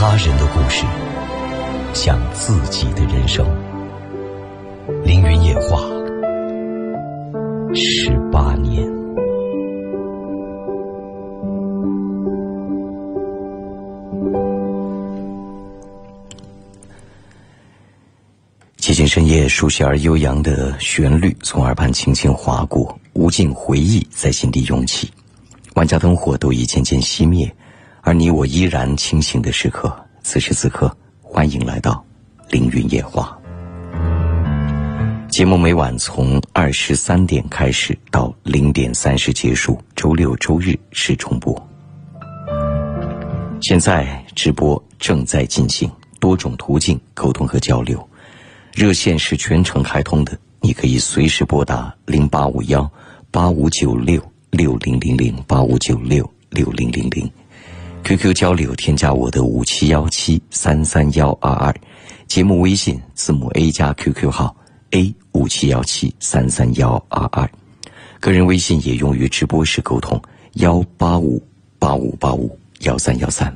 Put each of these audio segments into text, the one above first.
他人的故事，讲自己的人生。凌云夜话，十八年。寂静深夜，熟悉而悠扬的旋律从耳畔轻轻划过，无尽回忆在心底涌起。万家灯火都已渐渐熄灭，而你我依然清醒的时刻。此时此刻，欢迎来到凌云夜话。节目每晚从二十三点开始到零点三十结束，周六周日是重播。现在直播正在进行，多种途径沟通和交流。热线是全程开通的，你可以随时拨打零八五幺八五九六六零零零八五九六六零零零，QQ 交流添加我的五七幺七三三幺二二，节目微信字母 A 加 QQ 号 A 五七幺七三三幺二二，个人微信也用于直播时沟通幺八五八五八五幺三幺三。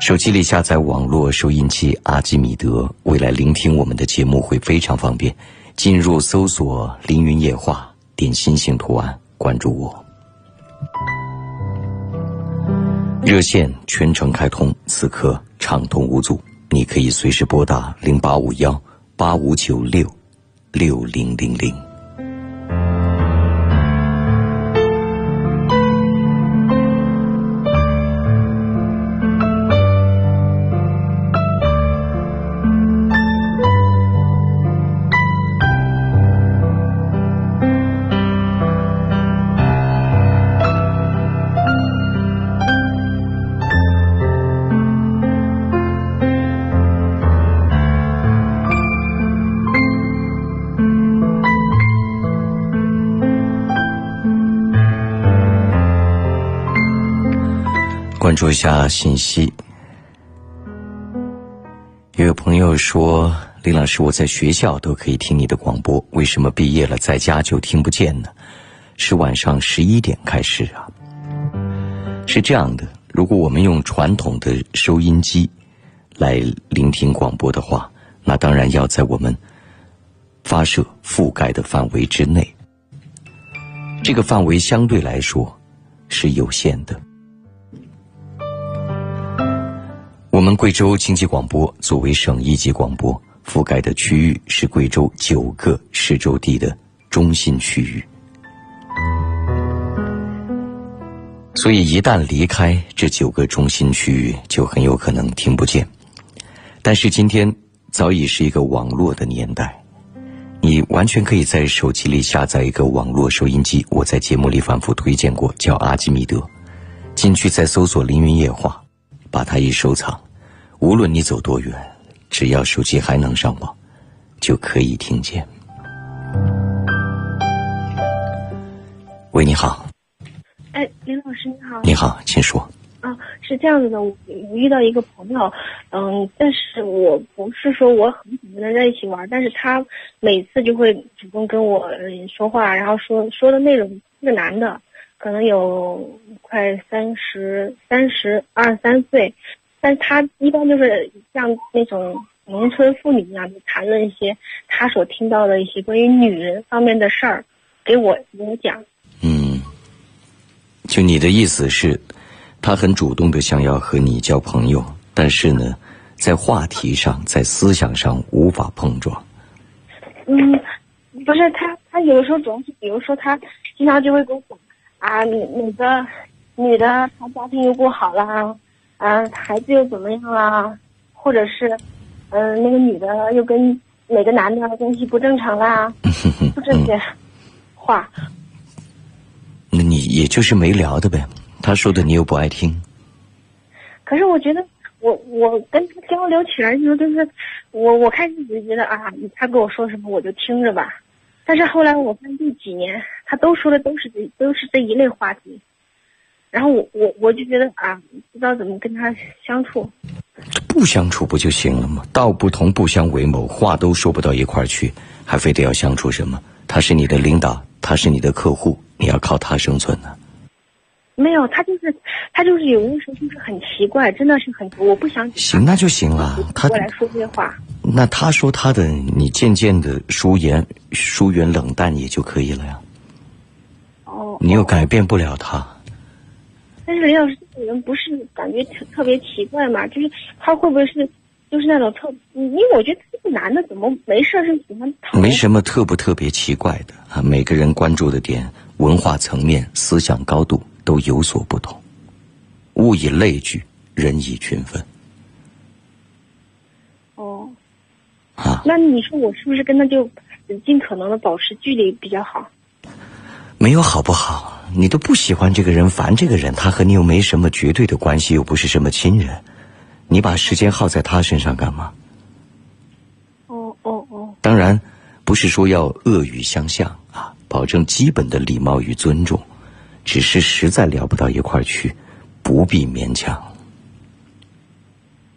手机里下载网络收音机阿基米德，未来聆听我们的节目会非常方便。进入搜索“凌云夜话”，点心形图案关注我。热线全程开通，此刻畅通无阻，你可以随时拨打零八五幺八五九六六零零零。注一下信息。有位朋友说：“林老师，我在学校都可以听你的广播，为什么毕业了在家就听不见呢？是晚上十一点开始啊？是这样的，如果我们用传统的收音机来聆听广播的话，那当然要在我们发射覆盖的范围之内。这个范围相对来说是有限的。”贵州经济广播作为省一级广播，覆盖的区域是贵州九个市州地的中心区域，所以一旦离开这九个中心区域，就很有可能听不见。但是今天早已是一个网络的年代，你完全可以在手机里下载一个网络收音机，我在节目里反复推荐过，叫阿基米德，进去再搜索“凌云夜话”，把它一收藏。无论你走多远，只要手机还能上网，就可以听见。喂，你好。哎，林老师你好。你好，请说。啊，是这样子的，我我遇到一个朋友，嗯，但是我不是说我很想跟他在一起玩，但是他每次就会主动跟我说话，然后说说的内容，那个男的可能有快三十三十二三岁。但是他一般就是像那种农村妇女一样，就谈论一些他所听到的一些关于女人方面的事儿，给我给我讲。嗯，就你的意思是，他很主动的想要和你交朋友，但是呢，在话题上，在思想上无法碰撞。嗯，不是他，他有的时候总是，比如说他经常就会跟我讲啊，哪个女的她家庭又不好啦。啊，孩子又怎么样啦？或者是，嗯，那个女的又跟哪个男的关系不正常啦？就这些话。那你也就是没聊的呗，他说的你又不爱听。可是我觉得，我我跟他交流起来的时候，就是我我开始就觉得啊，他跟我说什么我就听着吧。但是后来我发现这几年，他都说的都是这都是这一类话题。然后我我我就觉得啊，不知道怎么跟他相处，不相处不就行了吗？道不同不相为谋，话都说不到一块儿去，还非得要相处什么？他是你的领导，他是你的客户，你要靠他生存呢。没有，他就是他就是有的时候就是很奇怪，真的是很我不想行，那就行了。他过来说这些话，那他说他的，你渐渐的疏远疏远冷淡也就可以了呀。哦，你又改变不了他。但是林老师这个人不是感觉特特别奇怪嘛？就是他会不会是就是那种特？因为我觉得这个男的怎么没事是喜欢讨没什么特不特别奇怪的啊，每个人关注的点、文化层面、思想高度都有所不同。物以类聚，人以群分。哦，啊，那你说我是不是跟他就尽可能的保持距离比较好？没有好不好？你都不喜欢这个人，烦这个人，他和你又没什么绝对的关系，又不是什么亲人，你把时间耗在他身上干嘛？哦哦哦，当然，不是说要恶语相向啊，保证基本的礼貌与尊重，只是实在聊不到一块儿去，不必勉强。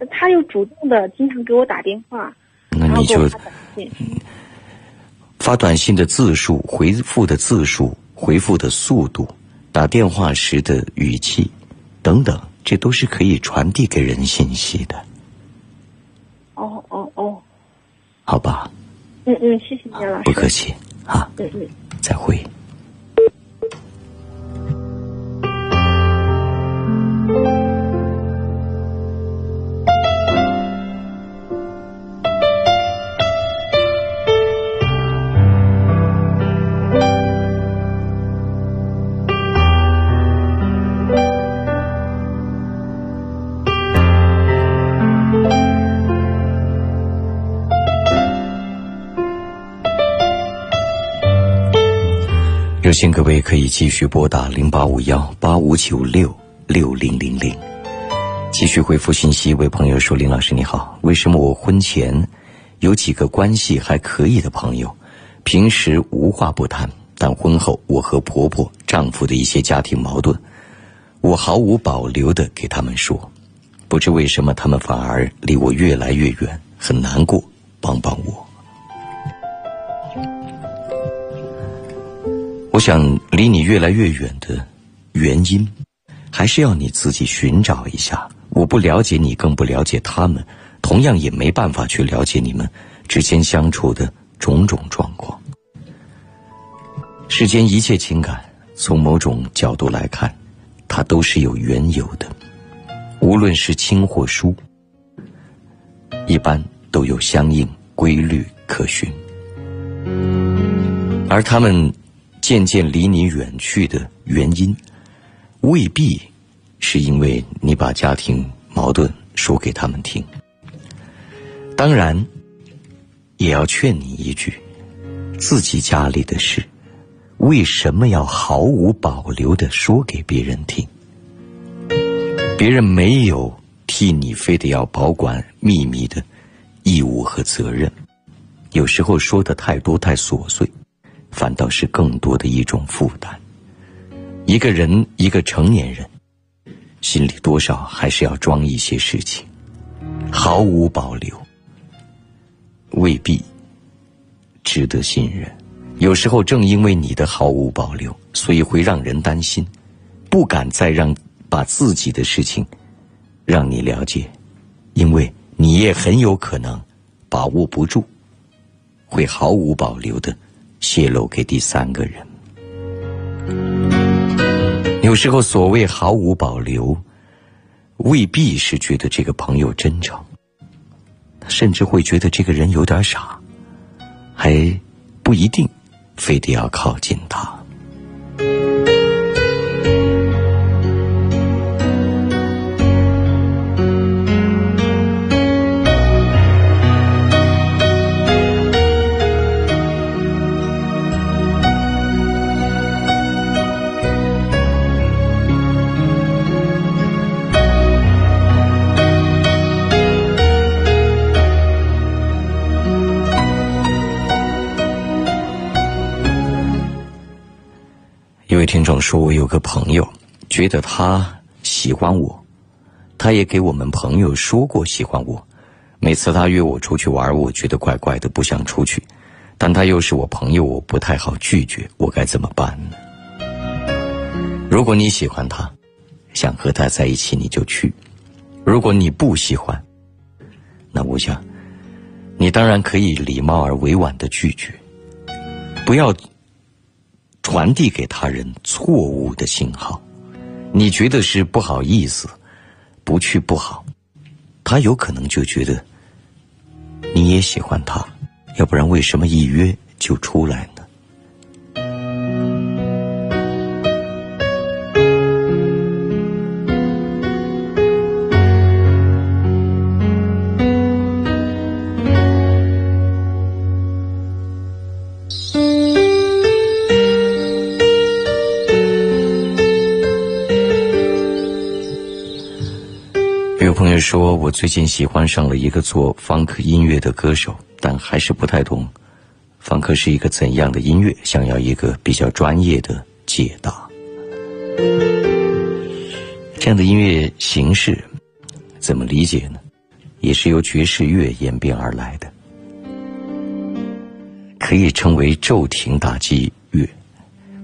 他又主动的经常给我打电话，那你就。发短信的字数、回复的字数、回复的速度、打电话时的语气等等，这都是可以传递给人信息的，哦哦哦，好吧？嗯嗯，谢谢您老师。不客气啊，嗯嗯。再会。不信各位可以继续拨打零八五幺八五九六六零零零，继续回复信息。一位朋友说：“林老师你好，为什么我婚前有几个关系还可以的朋友，平时无话不谈，但婚后我和婆婆、丈夫的一些家庭矛盾，我毫无保留的给他们说，不知为什么他们反而离我越来越远，很难过，帮帮我。”我想离你越来越远的原因，还是要你自己寻找一下。我不了解你，更不了解他们，同样也没办法去了解你们之间相处的种种状况。世间一切情感，从某种角度来看，它都是有缘由的，无论是亲或疏，一般都有相应规律可循，而他们。渐渐离你远去的原因，未必是因为你把家庭矛盾说给他们听。当然，也要劝你一句：自己家里的事，为什么要毫无保留的说给别人听？别人没有替你非得要保管秘密的义务和责任。有时候说的太多太琐碎。反倒是更多的一种负担。一个人，一个成年人，心里多少还是要装一些事情，毫无保留，未必值得信任。有时候，正因为你的毫无保留，所以会让人担心，不敢再让把自己的事情让你了解，因为你也很有可能把握不住，会毫无保留的。泄露给第三个人。有时候，所谓毫无保留，未必是觉得这个朋友真诚，甚至会觉得这个人有点傻，还不一定非得要靠近他。听众说：“我有个朋友，觉得他喜欢我，他也给我们朋友说过喜欢我。每次他约我出去玩，我觉得怪怪的，不想出去。但他又是我朋友，我不太好拒绝，我该怎么办呢？如果你喜欢他，想和他在一起，你就去；如果你不喜欢，那我想，你当然可以礼貌而委婉的拒绝，不要传递给他人错误的信号。你觉得是不好意思，不去不好，他有可能就觉得你也喜欢他，要不然为什么一约就出来呢？说，我最近喜欢上了一个做方克音乐的歌手，但还是不太懂方克是一个怎样的音乐，想要一个比较专业的解答。这样的音乐形式怎么理解呢？也是由爵士乐演变而来的，可以称为骤停打击乐，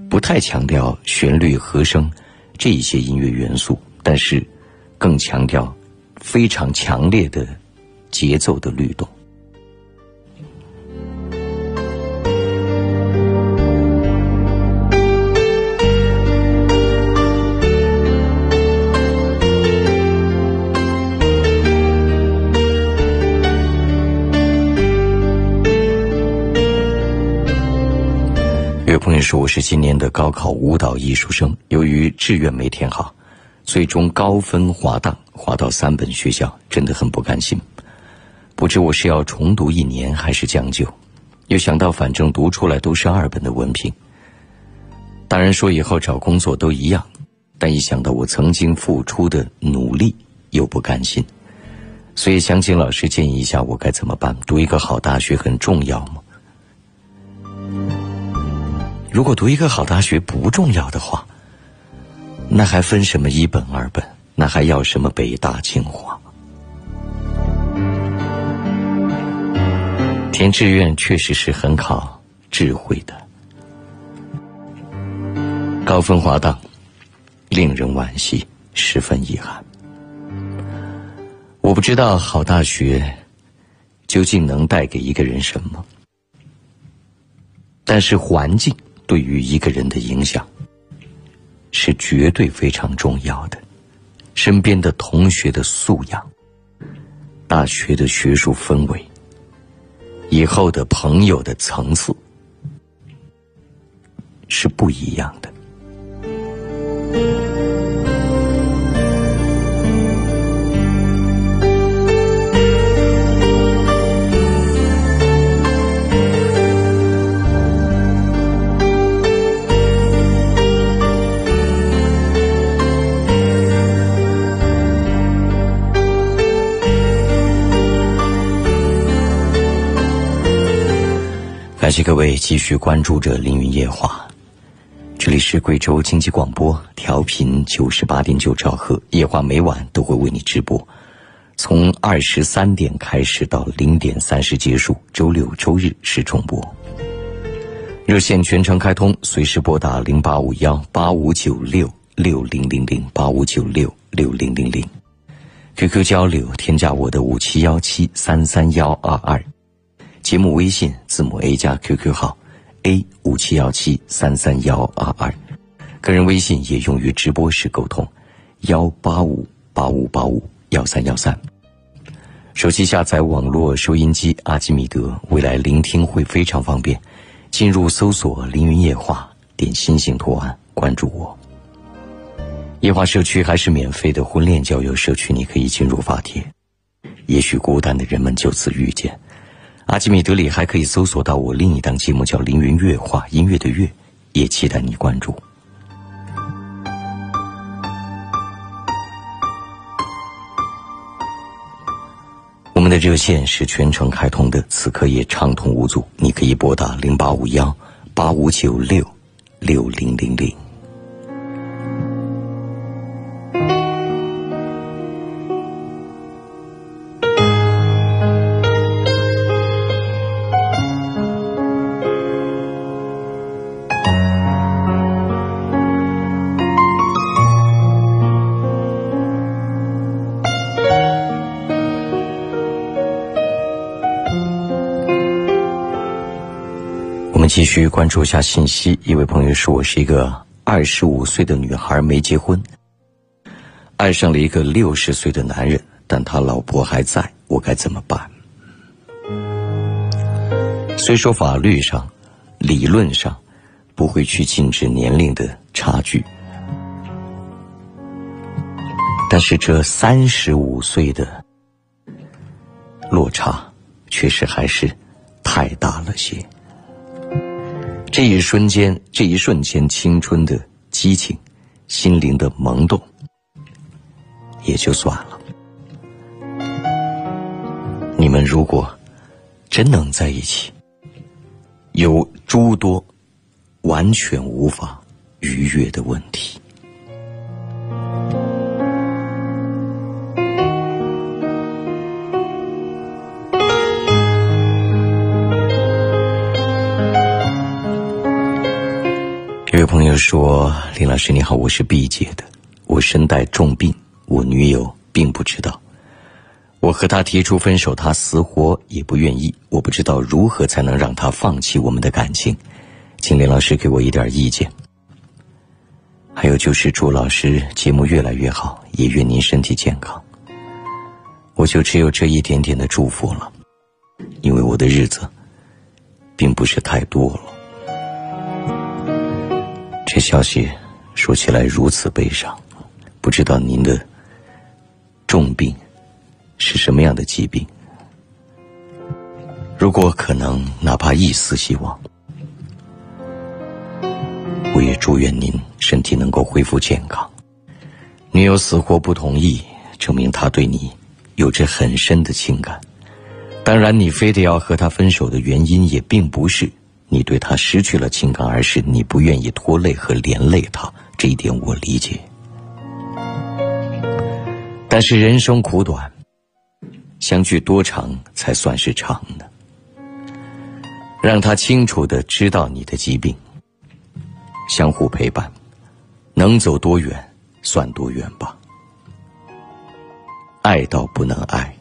不太强调旋律、和声这一些音乐元素，但是更强调。非常强烈的节奏的律动。有朋友说我是今年的高考舞蹈艺术生，由于志愿没填好。最终高分滑档，滑到三本学校，真的很不甘心。不知我是要重读一年，还是将就？又想到反正读出来都是二本的文凭。大人说以后找工作都一样，但一想到我曾经付出的努力，又不甘心。所以想请老师建议一下，我该怎么办？读一个好大学很重要吗？如果读一个好大学不重要的话。那还分什么一本二本？那还要什么北大清华？填志愿确实是很考智慧的，高分滑档，令人惋惜，十分遗憾。我不知道好大学究竟能带给一个人什么，但是环境对于一个人的影响。是绝对非常重要的，身边的同学的素养，大学的学术氛围，以后的朋友的层次，是不一样的。感谢各位继续关注着凌云夜话，这里是贵州经济广播调频九十八点九兆赫，夜话每晚都会为你直播，从二十三点开始到零点三十结束，周六周日是重播。热线全程开通，随时拨打零八五幺八五九六六零零零八五九六六零零零，QQ 交流添加我的五七幺七三三幺二二。节目微信字母 A 加 QQ 号 A 五七幺七三三幺二二，个人微信也用于直播时沟通，幺八五八五八五幺三幺三。手机下载网络收音机阿基米德，未来聆听会非常方便。进入搜索“凌云夜话”，点星星图案关注我。夜话社区还是免费的婚恋交友社区，你可以进入发帖，也许孤单的人们就此遇见。阿基米德里还可以搜索到我另一档节目，叫《凌云乐话》，音乐的乐，也期待你关注。我们的热线是全程开通的，此刻也畅通无阻，你可以拨打零八五幺八五九六六零零零。继续关注一下信息。一位朋友说：“我是一个二十五岁的女孩，没结婚，爱上了一个六十岁的男人，但他老婆还在，我该怎么办？”虽说法律上、理论上不会去禁止年龄的差距，但是这三十五岁的落差，确实还是太大了些。这一瞬间，这一瞬间，青春的激情，心灵的萌动，也就算了。你们如果真能在一起，有诸多完全无法逾越的问题。朋友说：“林老师你好，我是 B 姐的，我身带重病，我女友并不知道。我和她提出分手，她死活也不愿意。我不知道如何才能让她放弃我们的感情，请林老师给我一点意见。还有就是祝老师节目越来越好，也愿您身体健康。我就只有这一点点的祝福了，因为我的日子并不是太多了。”这消息说起来如此悲伤，不知道您的重病是什么样的疾病？如果可能，哪怕一丝希望，我也祝愿您身体能够恢复健康。女友死活不同意，证明她对你有着很深的情感。当然，你非得要和她分手的原因，也并不是。你对他失去了情感，而是你不愿意拖累和连累他，这一点我理解。但是人生苦短，相聚多长才算是长呢？让他清楚的知道你的疾病，相互陪伴，能走多远算多远吧。爱到不能爱，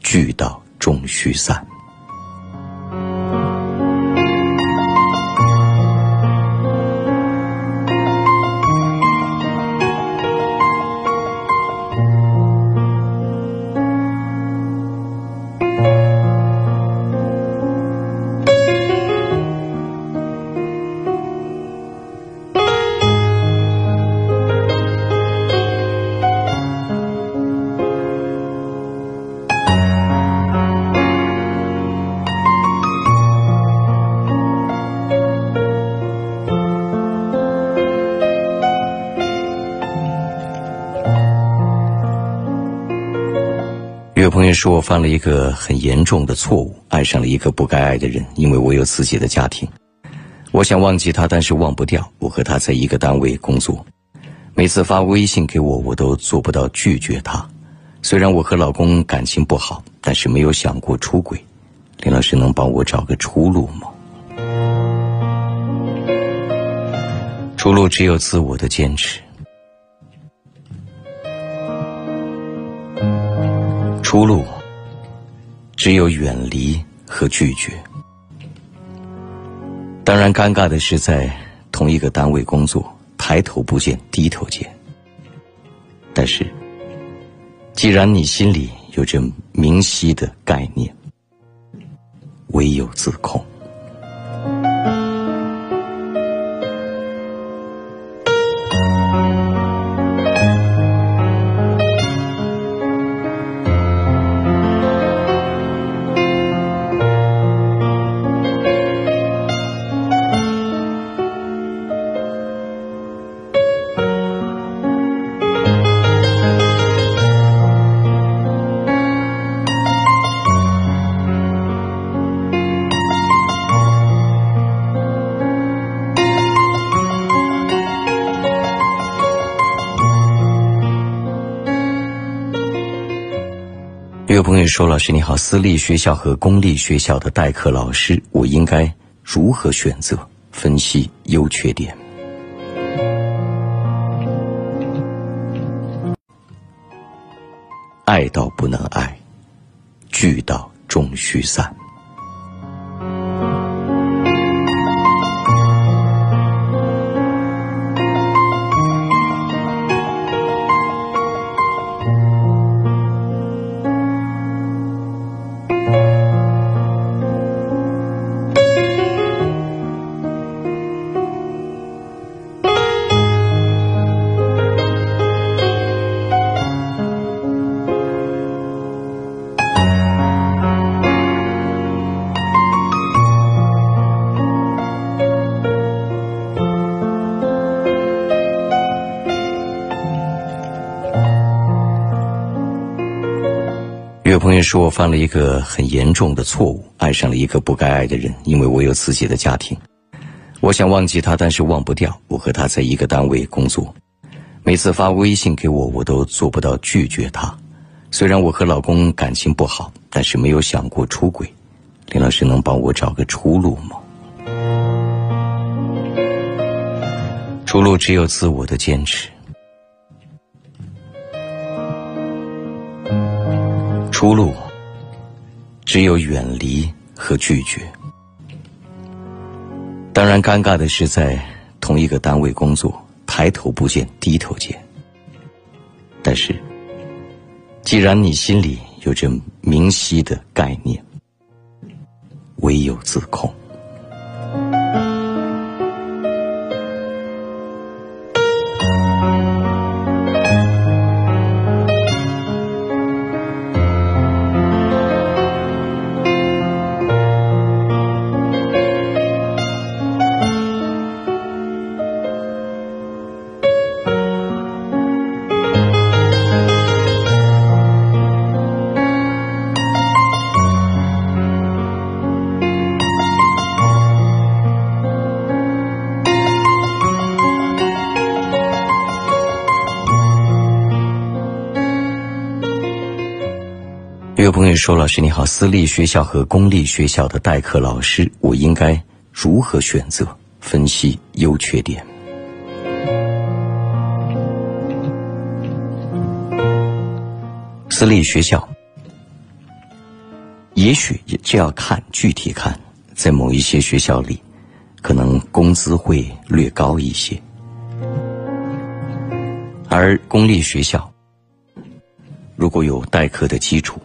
聚到终须散。是我犯了一个很严重的错误，爱上了一个不该爱的人，因为我有自己的家庭。我想忘记他，但是忘不掉。我和他在一个单位工作，每次发微信给我，我都做不到拒绝他。虽然我和老公感情不好，但是没有想过出轨。林老师能帮我找个出路吗？出路只有自我的坚持。出路只有远离和拒绝。当然，尴尬的是在同一个单位工作，抬头不见低头见。但是，既然你心里有着明晰的概念，唯有自控。说：“老师你好，私立学校和公立学校的代课老师，我应该如何选择？分析优缺点。爱到不能爱，聚到终须散。是我犯了一个很严重的错误，爱上了一个不该爱的人，因为我有自己的家庭。我想忘记他，但是忘不掉。我和他在一个单位工作，每次发微信给我，我都做不到拒绝他。虽然我和老公感情不好，但是没有想过出轨。林老师能帮我找个出路吗？出路只有自我的坚持。出路只有远离和拒绝。当然，尴尬的是在同一个单位工作，抬头不见低头见。但是，既然你心里有着明晰的概念，唯有自控。说：“老师你好，私立学校和公立学校的代课老师，我应该如何选择？分析优缺点。私立学校，也许这要看具体看，在某一些学校里，可能工资会略高一些，而公立学校，如果有代课的基础。”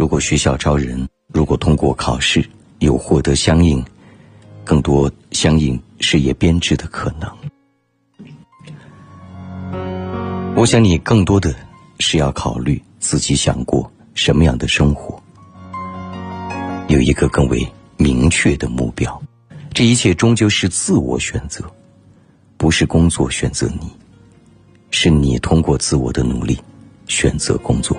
如果学校招人，如果通过考试有获得相应更多相应事业编制的可能，我想你更多的是要考虑自己想过什么样的生活，有一个更为明确的目标。这一切终究是自我选择，不是工作选择你，是你通过自我的努力选择工作。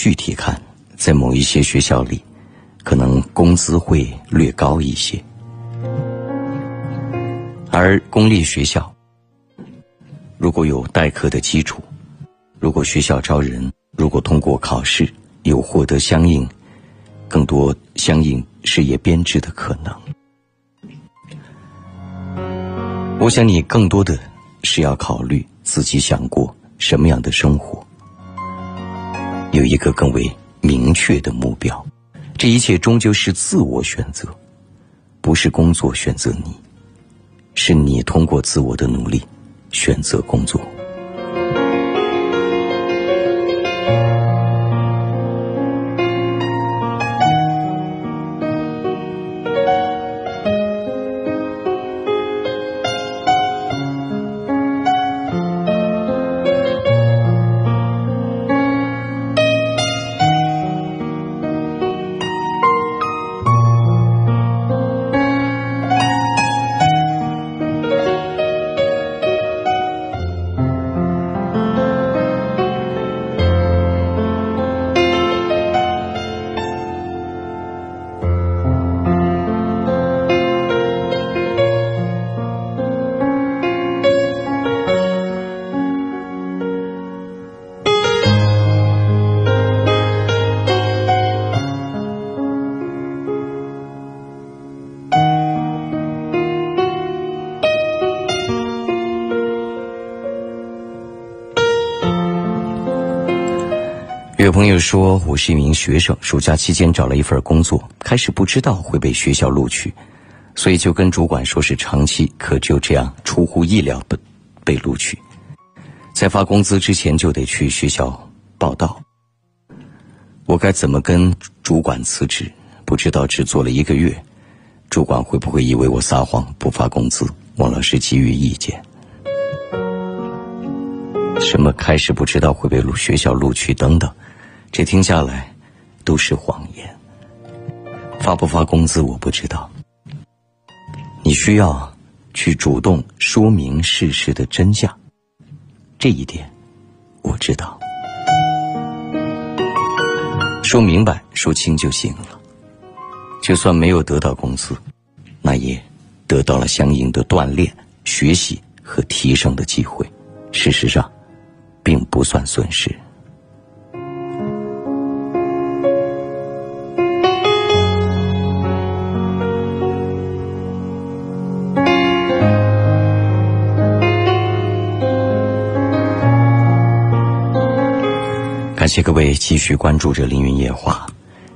具体看，在某一些学校里，可能工资会略高一些，而公立学校，如果有代课的基础，如果学校招人，如果通过考试有获得相应更多相应事业编制的可能，我想你更多的是要考虑。自己想过什么样的生活，有一个更为明确的目标。这一切终究是自我选择，不是工作选择你，是你通过自我的努力选择工作。友说，我是一名学生，暑假期间找了一份工作，开始不知道会被学校录取，所以就跟主管说是长期，可就这样出乎意料的被录取，在发工资之前就得去学校报到。我该怎么跟主管辞职？不知道只做了一个月，主管会不会以为我撒谎不发工资？王老师给予意见。什么开始不知道会被录学校录取等等，这听下来都是谎言。发不发工资我不知道，你需要去主动说明事实的真相，这一点我知道。说明白、说清就行了。就算没有得到工资，那也得到了相应的锻炼、学习和提升的机会。事实上，并不算损失。感谢各位继续关注着《凌云夜话》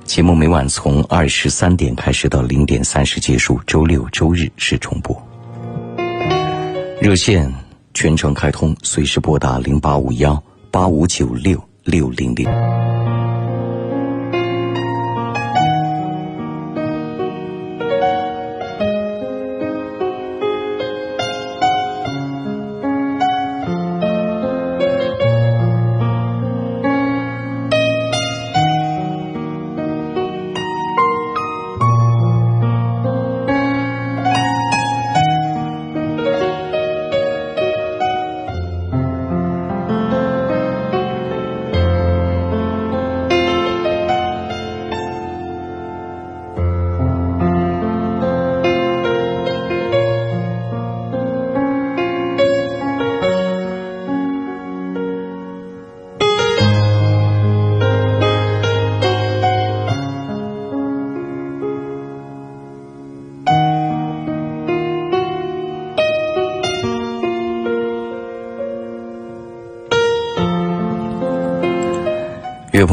节目，每晚从二十三点开始到零点三十结束，周六周日是重播。热线全程开通，随时拨打零八五幺八五九六六零零。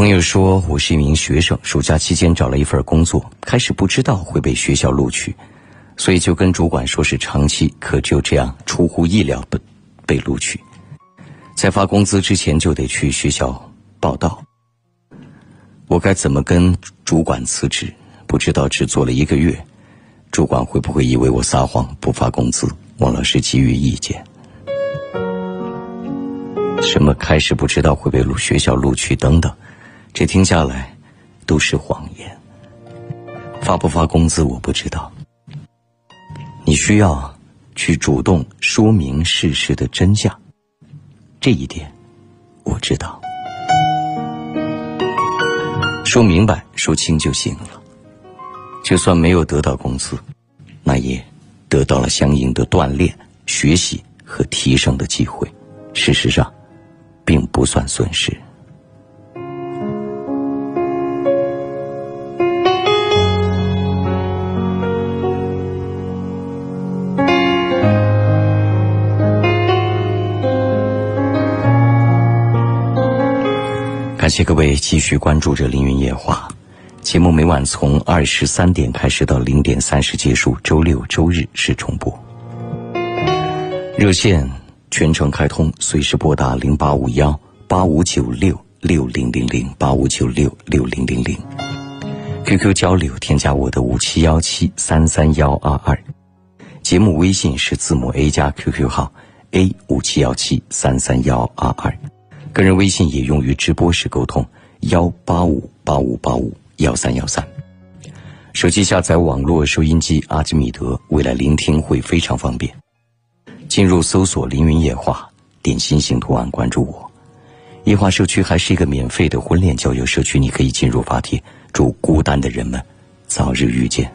朋友说，我是一名学生，暑假期间找了一份工作，开始不知道会被学校录取，所以就跟主管说是长期，可就这样出乎意料的被录取，在发工资之前就得去学校报到。我该怎么跟主管辞职？不知道只做了一个月，主管会不会以为我撒谎不发工资？王老师给予意见。什么开始不知道会被录学校录取等等。这听下来都是谎言。发不发工资我不知道，你需要去主动说明事实的真相，这一点我知道。说明白、说清就行了。就算没有得到工资，那也得到了相应的锻炼、学习和提升的机会。事实上，并不算损失。感谢各位继续关注着《凌云夜话》节目，每晚从二十三点开始到零点三十结束，周六周日是重播。热线全程开通，随时拨打零八五幺八五九六六零零零八五九六六零零零。QQ 交流，添加我的五七幺七三三幺二二。节目微信是字母 A 加 QQ 号 A 五七幺七三三幺二二。个人微信也用于直播时沟通，幺八五八五八五幺三幺三。手机下载网络收音机阿基米德，未来聆听会非常方便。进入搜索“凌云夜话”，点心形图案关注我。夜话社区还是一个免费的婚恋交友社区，你可以进入发帖。祝孤单的人们早日遇见。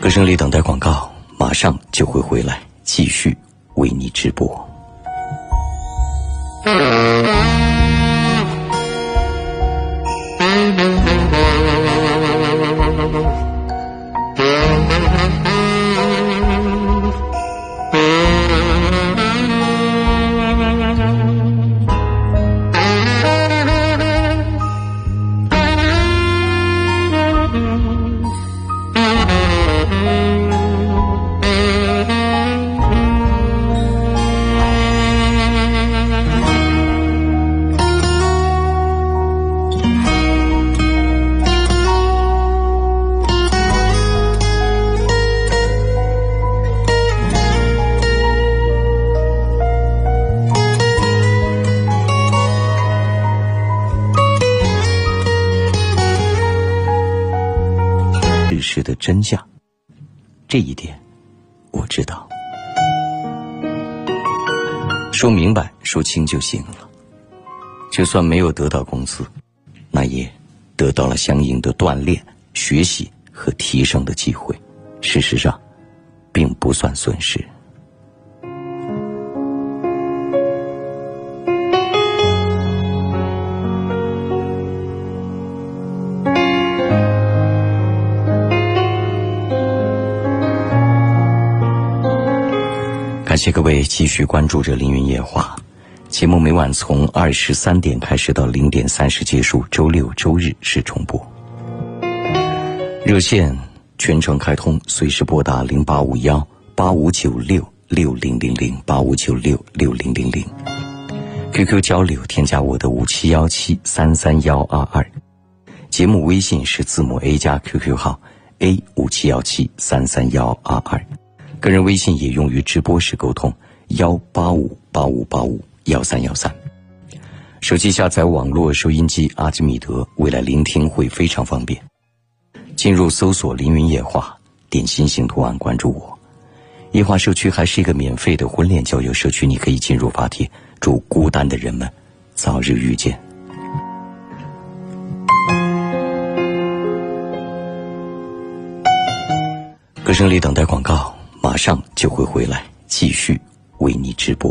歌声里等待广告。马上就会回来，继续为你直播。说明白、说清就行了。就算没有得到工资，那也得到了相应的锻炼、学习和提升的机会。事实上，并不算损失。谢各位继续关注着《凌云夜话》节目，每晚从二十三点开始到零点三十结束，周六周日是重播。热线全程开通，随时拨打零八五幺八五九六六零零零八五九六六零零零。QQ 交流，添加我的五七幺七三三幺二二。节目微信是字母 A 加 QQ 号 A 五七幺七三三幺二二。个人微信也用于直播时沟通，幺八五八五八五幺三幺三。手机下载网络收音机阿基米德，未来聆听会非常方便。进入搜索“凌云夜话”，点心形图案关注我。夜话社区还是一个免费的婚恋交友社区，你可以进入发帖，祝孤单的人们早日遇见。歌声里等待广告。马上就会回来，继续为你直播。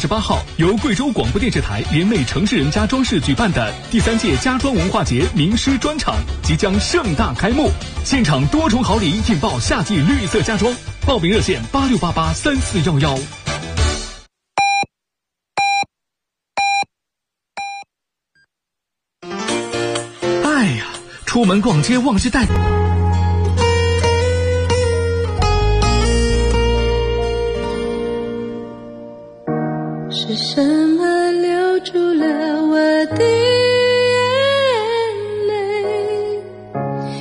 十八号，由贵州广播电视台联袂城市人家装饰举办的第三届家装文化节名师专场即将盛大开幕，现场多重好礼引爆夏季绿色家装，报名热线八六八八三四幺幺。哎呀，出门逛街忘记带。是什么留住了我的眼泪？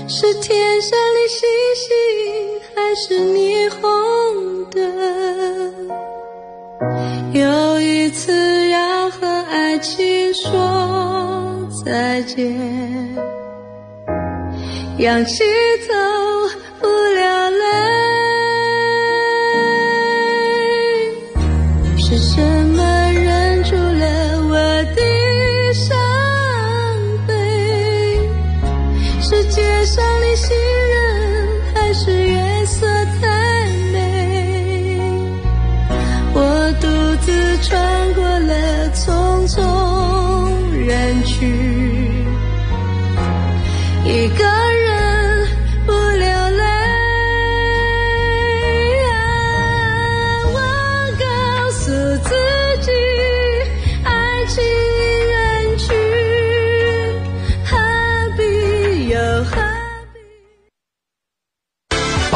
是天上的星星，还是霓虹灯？有一次要和爱情说再见，仰起头不流泪。是什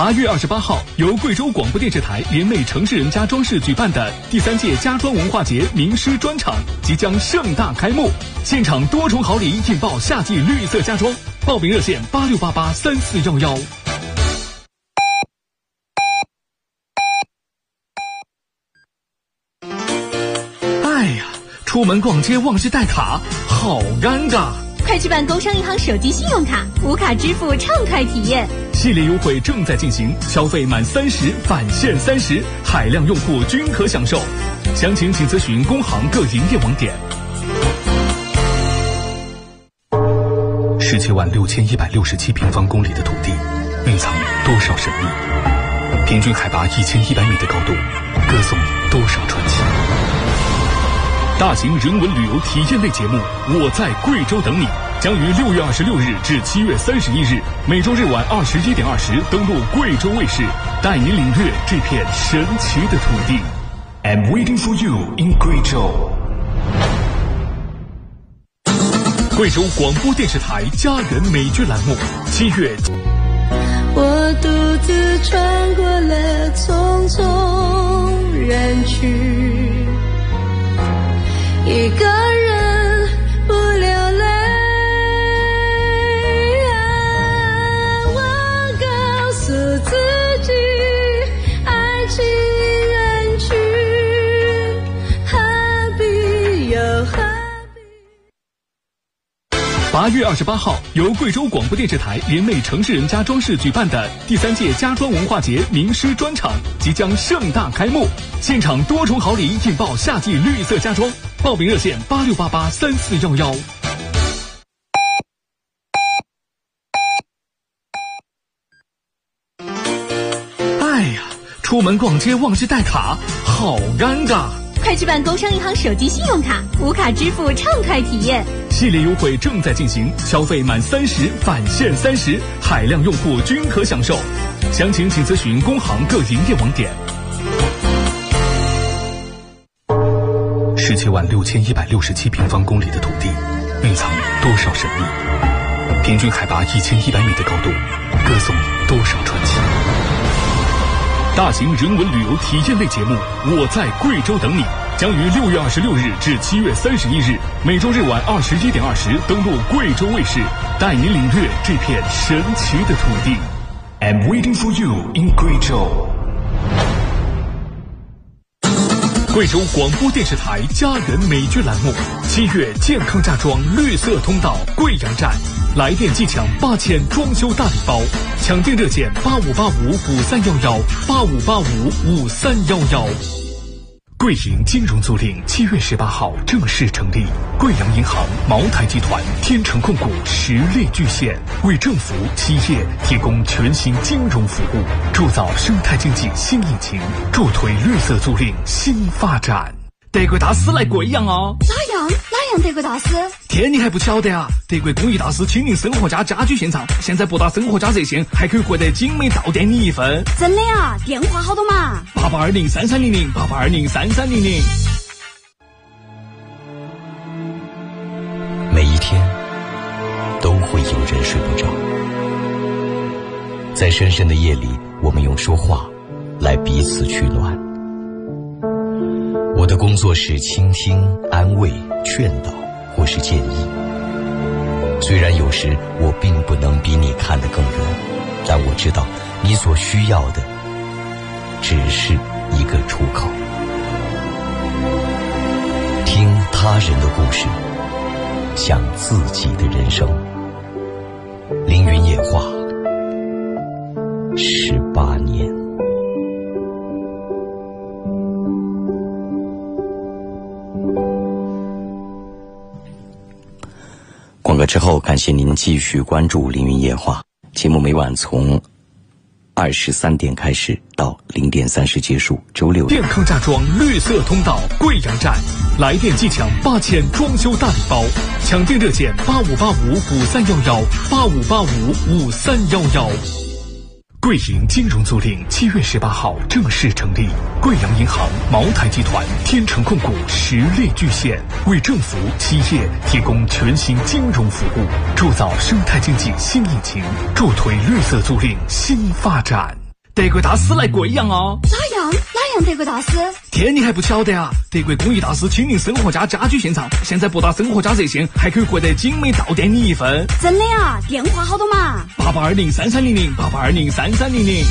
八月二十八号，由贵州广播电视台联袂城市人家装饰举办的第三届家装文化节名师专场即将盛大开幕，现场多重好礼引爆夏季绿色家装，报名热线八六八八三四幺幺。哎呀，出门逛街忘记带卡，好尴尬。快去办工商银行手机信用卡，无卡支付畅快体验。系列优惠正在进行，消费满三十返现三十，海量用户均可享受。详情请咨询工行各营业网点。十七万六千一百六十七平方公里的土地，蕴藏多少神秘？平均海拔一千一百米的高度，歌颂多少传奇？大型人文旅游体验类节目《我在贵州等你》将于六月二十六日至七月三十一日，每周日晚二十一点二十登陆贵州卫视，带你领略这片神奇的土地。I'm waiting for you in 贵州。贵州广播电视台家园美剧栏目，七月我独自穿过了匆匆人群，一个八月二十八号，由贵州广播电视台联袂城市人家装饰举办的第三届家装文化节名师专场即将盛大开幕，现场多重好礼引爆夏季绿色家装，报名热线八六八八三四幺幺。哎呀，出门逛街忘记带卡，好尴尬。快去办工商银行手机信用卡，无卡支付畅快体验。系列优惠正在进行，消费满三十返现三十，海量用户均可享受。详情请咨询工行各营业网点。十七万六千一百六十七平方公里的土地，蕴藏多少神秘？平均海拔一千一百米的高度，歌颂多少传奇？大型人文旅游体验类节目《我在贵州等你》将于六月二十六日至七月三十一日，每周日晚二十一点二十登陆贵州卫视，带您领略这片神奇的土地。I'm waiting for you in 贵州。贵州广播电视台家园美剧栏目，七月健康家装绿色通道贵阳站，来电即抢八千装修大礼包，抢订热线八五八五五三幺幺八五八五五三幺幺。贵银金融租赁七月十八号正式成立，贵阳银行、茅台集团、天成控股实力巨献，为政府、企业提供全新金融服务，铸造生态经济新引擎，助推绿色租赁新发展。德国大师来贵阳哦！哪样德国大师？天，你还不晓得啊？德国工艺大师亲临生活家家居现场，现在拨打生活家热线还可以获得精美到店礼一份。真的呀？电话好多嘛？八八二零三三零零，八八二零三三零零。每一天都会有人睡不着，在深深的夜里，我们用说话来彼此取暖。我的工作是倾听、安慰、劝导，或是建议。虽然有时我并不能比你看得更远，但我知道你所需要的只是一个出口。听他人的故事，想自己的人生。凌云夜话，十八年。之后，感谢您继续关注《凌云夜话》节目，每晚从二十三点开始到零点三十结束。周六健康家装绿色通道贵阳站，来电即抢八千装修大礼包，抢订热线八五八五五三幺幺八五八五五三幺幺。贵银金融租赁七月十八号正式成立，贵阳银行、茅台集团、天成控股实力巨献，为政府、企业提供全新金融服务，铸造生态经济新引擎，助推绿色租赁新发展。德国大师来贵阳哦！咋样样德国大师？天，你还不晓得啊？德国工艺大师亲临生活家家居现场，现在拨打生活家热线还可以获得精美到店礼一份。真的呀？电话好多嘛？八八二零三三零零，八八二零三三零零。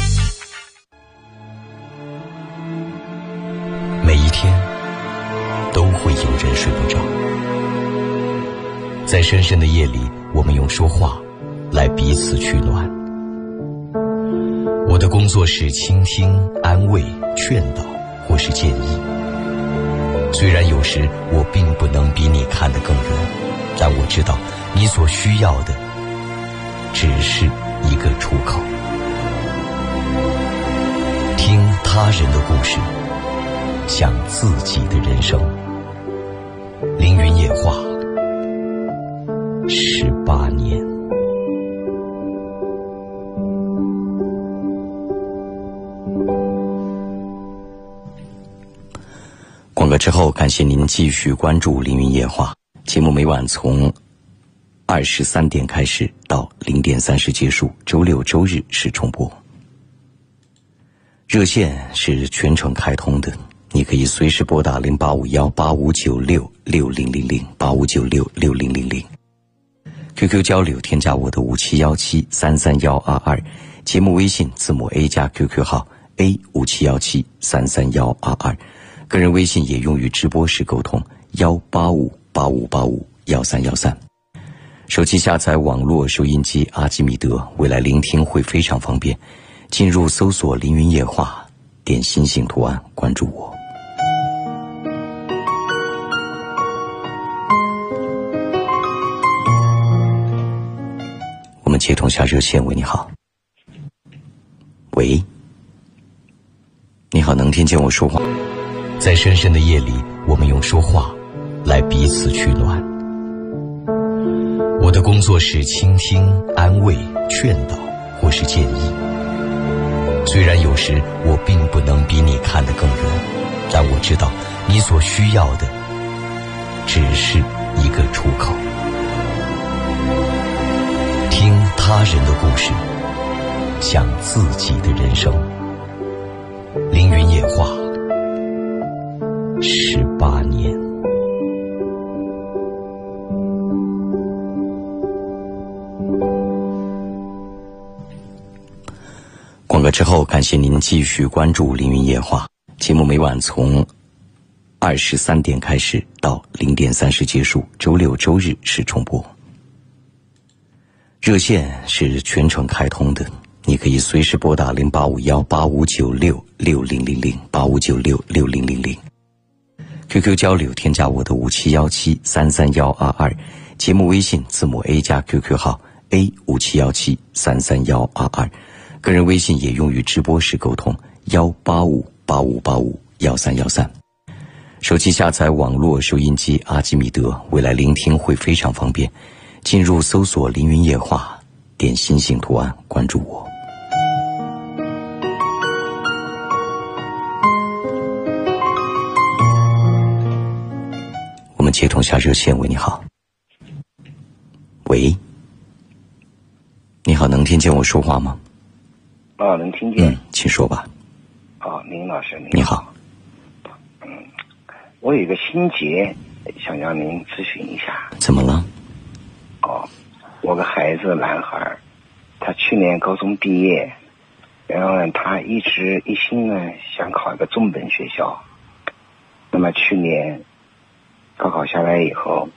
每一天都会有人睡不着，在深深的夜里，我们用说话来彼此取暖。我的工作是倾听、安慰、劝导，或是建议。虽然有时我并不能比你看得更远，但我知道你所需要的只是一个出口。听他人的故事，想自己的人生。凌云夜话，十八年。之后，感谢您继续关注《凌云夜话》节目，每晚从二十三点开始到零点三十结束。周六、周日是重播。热线是全程开通的，你可以随时拨打零八五幺八五九六六零零零八五九六六零零零。QQ 交流，添加我的五七幺七三三幺二二，节目微信字母 A 加 QQ 号 A 五七幺七三三幺二二。个人微信也用于直播时沟通，幺八五八五八五幺三幺三。手机下载网络收音机阿基米德，未来聆听会非常方便。进入搜索“凌云夜话”，点星星图案关注我。我们接通下热线，喂，你好。喂，你好，能听见我说话？在深深的夜里，我们用说话来彼此取暖。我的工作是倾听、安慰、劝导，或是建议。虽然有时我并不能比你看得更远，但我知道你所需要的只是一个出口。听他人的故事，想自己的人生。凌云夜话。十八年。广告之后，感谢您继续关注《凌云夜话》节目，每晚从二十三点开始到零点三十结束，周六周日是重播。热线是全程开通的，你可以随时拨打零八五幺八五九六六零零零八五九六六零零零。QQ 交流，添加我的五七幺七三三幺二二，节目微信字母 A 加 QQ 号 A 五七幺七三三幺二二，个人微信也用于直播时沟通幺八五八五八五幺三幺三。手机下载网络收音机阿基米德，未来聆听会非常方便。进入搜索“凌云夜话”，点星星图案关注我。们接通下热线，喂，你好。喂，你好，能听见我说话吗？啊，能听见。嗯，请说吧。啊，林老师，你好。嗯，我有一个心结，想让您咨询一下。怎么了？哦，我个孩子男孩，他去年高中毕业，然后呢，他一直一心呢想考一个重本学校。那么去年高考下来以后，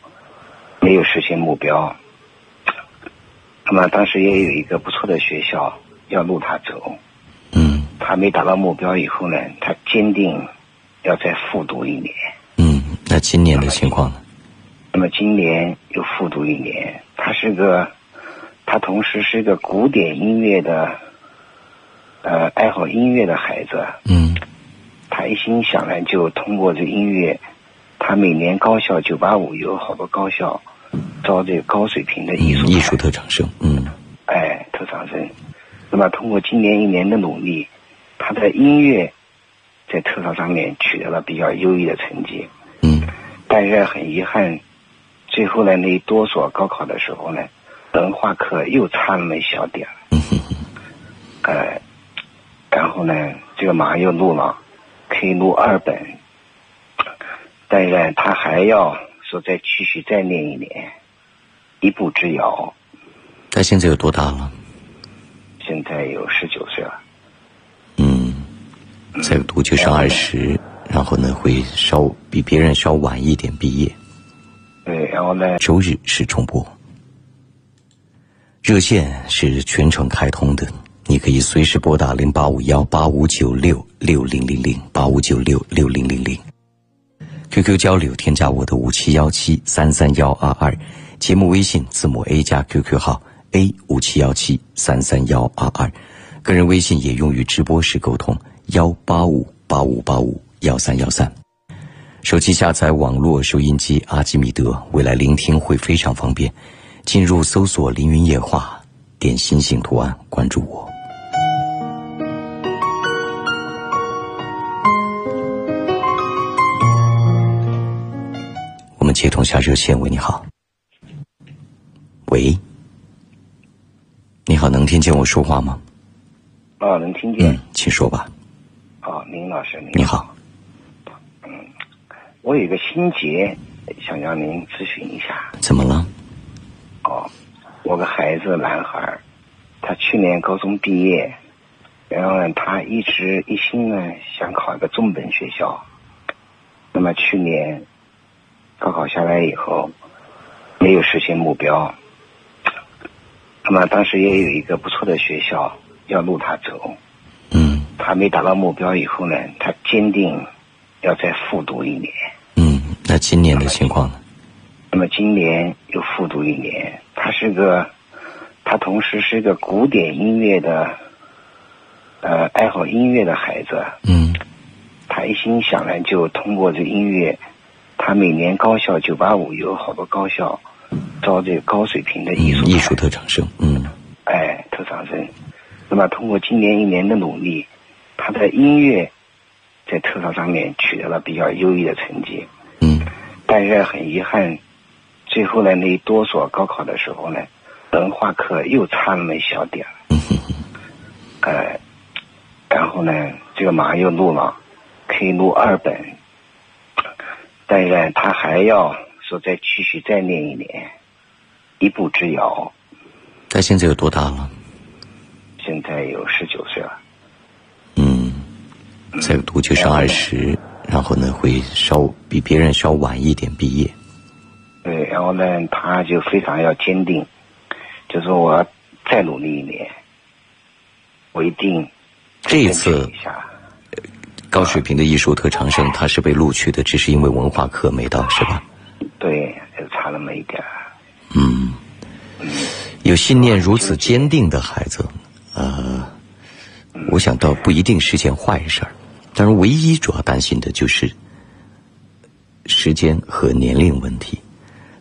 没有实现目标。那么当时也有一个不错的学校要录他走。嗯。他没达到目标以后呢，他坚定要再复读一年。嗯，那今年的情况呢？那么今年又复读一年，他是个，他同时是个古典音乐的，呃，爱好音乐的孩子。嗯。他一心想呢，就通过这音乐，他每年高校九八五有好多高校招这个高水平的艺术艺术特长生。嗯。哎，特长生。那么通过今年一年的努力，他的音乐在特长上面取得了比较优异的成绩。嗯。但是很遗憾。最后呢，那多所高考的时候呢，文化课又差那么一小点儿。呃，然后呢，这个马上又录了，可以录二本，但是呢，他还要说再继续再念一年，一步之遥。他现在有多大了？现在有十九岁了。嗯，再读就上二十，然后呢，会稍比别人稍晚一点毕业。对，然后呢？周日是重播。热线是全程开通的，你可以随时拨打零八五幺八五九六六零零零八五九六六零零零。QQ 交流，添加我的五七幺七三三幺二二，节目微信字母 A 加 QQ 号 A 五七幺七三三幺二二，个人微信也用于直播时沟通幺八五八五八五幺三幺三。手机下载网络收音机阿基米德，未来聆听会非常方便。进入搜索“凌云夜话”，点星星图案关注我。接通下热线，喂，你好。喂，你好，能听见我说话吗？啊，能听见。嗯，请说吧。啊，林老师，你好。我有一个心结，想让您咨询一下。怎么了？哦，我个孩子男孩，他去年高中毕业，然后呢，他一直一心呢想考一个重本学校。那么去年高考下来以后，没有实现目标。那么当时也有一个不错的学校要录他走。嗯。他没达到目标以后呢，他坚定要再复读一年。嗯那今年的情况呢？那么今年又复读一年，他是个，他同时是个古典音乐的，呃，爱好音乐的孩子。嗯。他一心想呢，就通过这音乐，他每年高校九八五有好多高校招这个高水平的艺术艺术特长生。嗯。哎，特长生。那么通过今年一年的努力，他的音乐在特长上面取得了比较优异的成绩。嗯，但是很遗憾，最后呢，那多所高考的时候呢，文化课又差那么一小点儿。嗯呃，然后呢，这个马上又录了，可以录二本，但是，他还要说再继续再念一年，一步之遥。他现在有多大了？现在有十九岁了。嗯，再读就上二十。然后呢会稍比别人稍晚一点毕业。对，然后呢，他就非常要坚定，就说我要再努力一年，我一定这一次一下。高水平的艺术特长生，他是被录取的，只是因为文化课没到，是吧？对，就差那么一点儿。嗯，有信念如此坚定的孩子，呃，我想倒不一定是件坏事儿，但是唯一主要担心的就是时间和年龄问题。